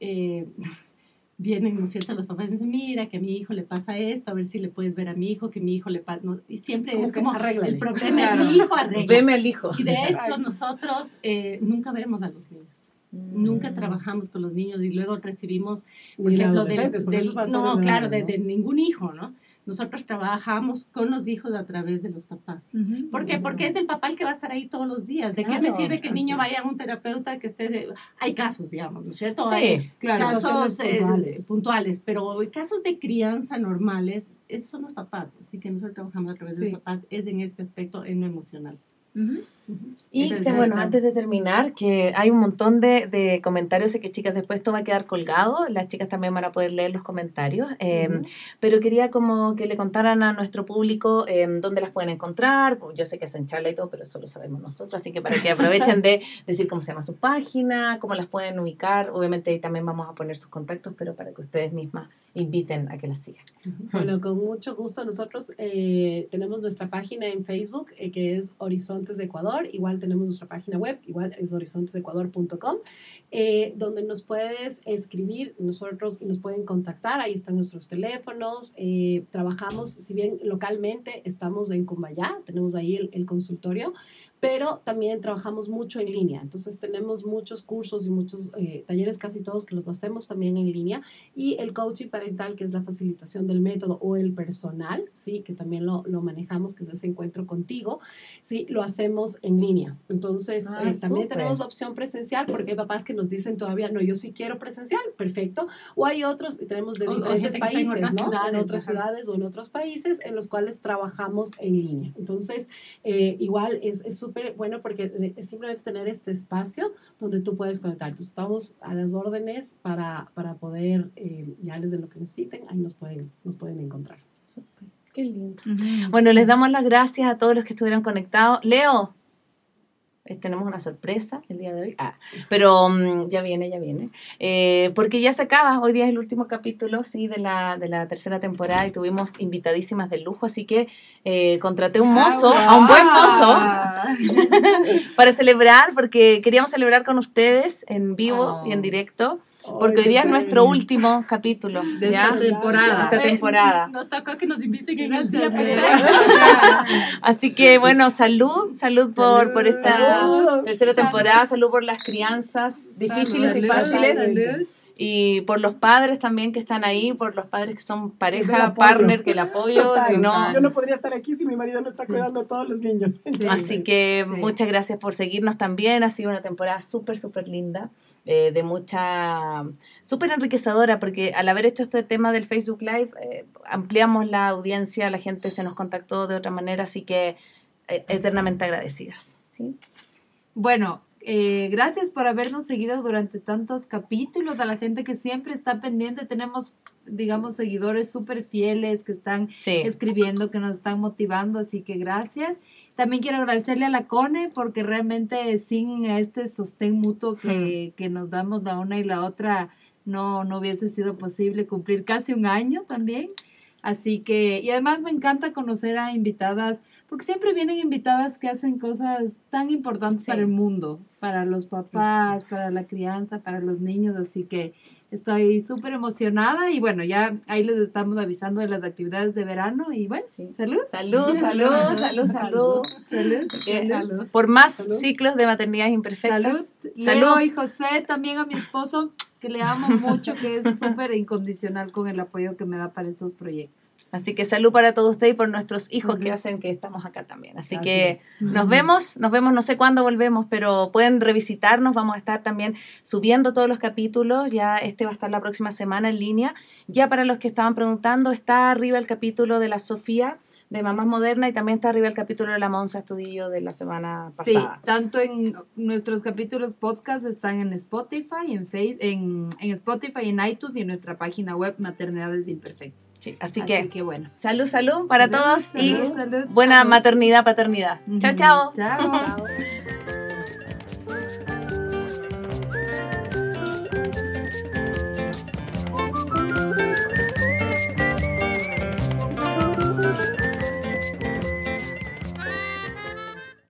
eh, [laughs] vienen, ¿no es cierto?, los papás y dicen, mira, que a mi hijo le pasa esto, a ver si le puedes ver a mi hijo, que mi hijo le pasa, no, y siempre Como es como, arréglale. el problema Claro. es mi hijo arregla. Veme al hijo. Y de hecho, nosotros eh, nunca vemos a los niños. Nunca trabajamos con los niños y luego recibimos por Ni ejemplo, del- del- no, claro, de, ningún hijo, ¿no? Nosotros trabajamos con los hijos a través de los papás. Ujú. ¿Por qué? Porque es el papá el que va a estar ahí todos los días. ¿De qué me Claro, sirve que el niño vaya a un terapeuta que esté... de- Hay casos, digamos, ¿no es cierto? Sí. Hay Claro. casos eh, puntuales. pero casos de crianza normales, esos son los papás. Así que nosotros trabajamos a través de los papás, es en este aspecto, en lo emocional. Ujú. Y que, bueno, antes de terminar, que hay un montón de, de comentarios, sé que chicas, después esto va a quedar colgado, las chicas también van a poder leer los comentarios, eh, pero quería como que le contaran a nuestro público eh, dónde las pueden encontrar, yo sé que hacen charla y todo, pero eso lo sabemos nosotros, así que para que aprovechen [laughs] de decir cómo se llama su página, cómo las pueden ubicar, obviamente ahí también vamos a poner sus contactos, pero para que ustedes mismas inviten a que las sigan. [laughs] Bueno, con mucho gusto. Nosotros eh, tenemos nuestra página en Facebook, eh, que es Horizontes de Ecuador. Igual tenemos nuestra página web, igual es horizontesecuador.com, eh, donde nos puedes escribir nosotros y nos pueden contactar. Ahí están nuestros teléfonos. eh, trabajamos, si bien localmente estamos en Cumbayá, tenemos ahí el, el consultorio, pero también trabajamos mucho en línea. Entonces tenemos muchos cursos y muchos eh, talleres, casi todos que los hacemos también en línea. Y el coaching parental, que es la facilitación del método, o el personal, sí, que también lo, lo manejamos, que es ese encuentro contigo, sí, lo hacemos en línea. Entonces Ah, eh, también súper. tenemos la opción presencial, porque hay papás que nos dicen todavía, no, yo sí quiero presencial, perfecto. O hay otros, y tenemos de O- o diferentes en países, ¿no? en otras ajá. ciudades o en otros países en los cuales trabajamos en línea. Entonces, eh, igual es es súper bueno porque es simplemente tener este espacio donde tú puedes conectar. Entonces, estamos a las órdenes para, para poder eh, guiarles de lo que necesiten. Ahí nos pueden, nos pueden encontrar. Qué lindo. Bueno, les damos las gracias a todos los que estuvieron conectados. Leo, tenemos una sorpresa el día de hoy. Ah, pero mm, ya viene, ya viene. Eh, porque ya se acaba, hoy día es el último capítulo, sí, de la, de la tercera temporada y tuvimos invitadísimas de lujo, así que eh, contraté un mozo, a un buen mozo, [laughs] para celebrar, porque queríamos celebrar con ustedes en vivo y en Oh. directo, porque hoy día es nuestro último capítulo De ¿ya? esta temporada. esta temporada. Nos tocó que nos inviten en el día perfecto. [laughs] Así que bueno, salud, salud por, por esta Salud. tercera temporada, salud por las crianzas difíciles y fáciles. Y por los padres también que están ahí, por los padres que son pareja, partner, que el apoyo. Total. no- Yo no podría estar aquí si mi marido no está cuidando a todos los niños. Así que Sí. muchas gracias por seguirnos también. Ha sido una temporada súper, súper linda, eh, de mucha, súper enriquecedora, porque al haber hecho este tema del Facebook Live, eh, ampliamos la audiencia, la gente se nos contactó de otra manera, así que eh, eternamente agradecidas. ¿sí? Bueno, eh, gracias por habernos seguido durante tantos capítulos, a la gente que siempre está pendiente. Tenemos, digamos, seguidores súper fieles que están Sí. escribiendo, que nos están motivando, así que gracias. También quiero agradecerle a la CONE porque realmente sin este sostén mutuo que, que nos damos la una y la otra no, no hubiese sido posible cumplir casi un año también. Así que, y además me encanta conocer a invitadas, porque siempre vienen invitadas que hacen cosas tan importantes Sí. para el mundo, para los papás, para la crianza, para los niños, así que estoy súper emocionada y bueno, ya ahí les estamos avisando de las actividades de verano y bueno, Sí. salud. Salud, [laughs] salud, salud, salud. Salud. Salud. Por más Salud. ciclos de maternidades Salud. imperfectas. Leo Salud. y José, también a mi esposo, que le amo mucho, que es súper incondicional con el apoyo que me da para estos proyectos. Así que salud para todos ustedes y por nuestros hijos que hacen que estamos acá también. Así Así que es. nos vemos, nos vemos, no sé cuándo volvemos, pero pueden revisitarnos, vamos a estar también subiendo todos los capítulos, ya este va a estar la próxima semana en línea. Ya para los que estaban preguntando, está arriba el capítulo de la Sofía de Mamás Moderna y también está arriba el capítulo de la Monza Estudillo de la semana Sí, pasada. tanto en nuestros capítulos podcast están en Spotify, en, Face, en, en Spotify, en iTunes y en nuestra página web Maternidades Imperfectas. Sí, así, que, bueno. salud, salud para Salud, todos salud, y salud, buena maternidad, paternidad. Chao. Chao. Chao. [laughs]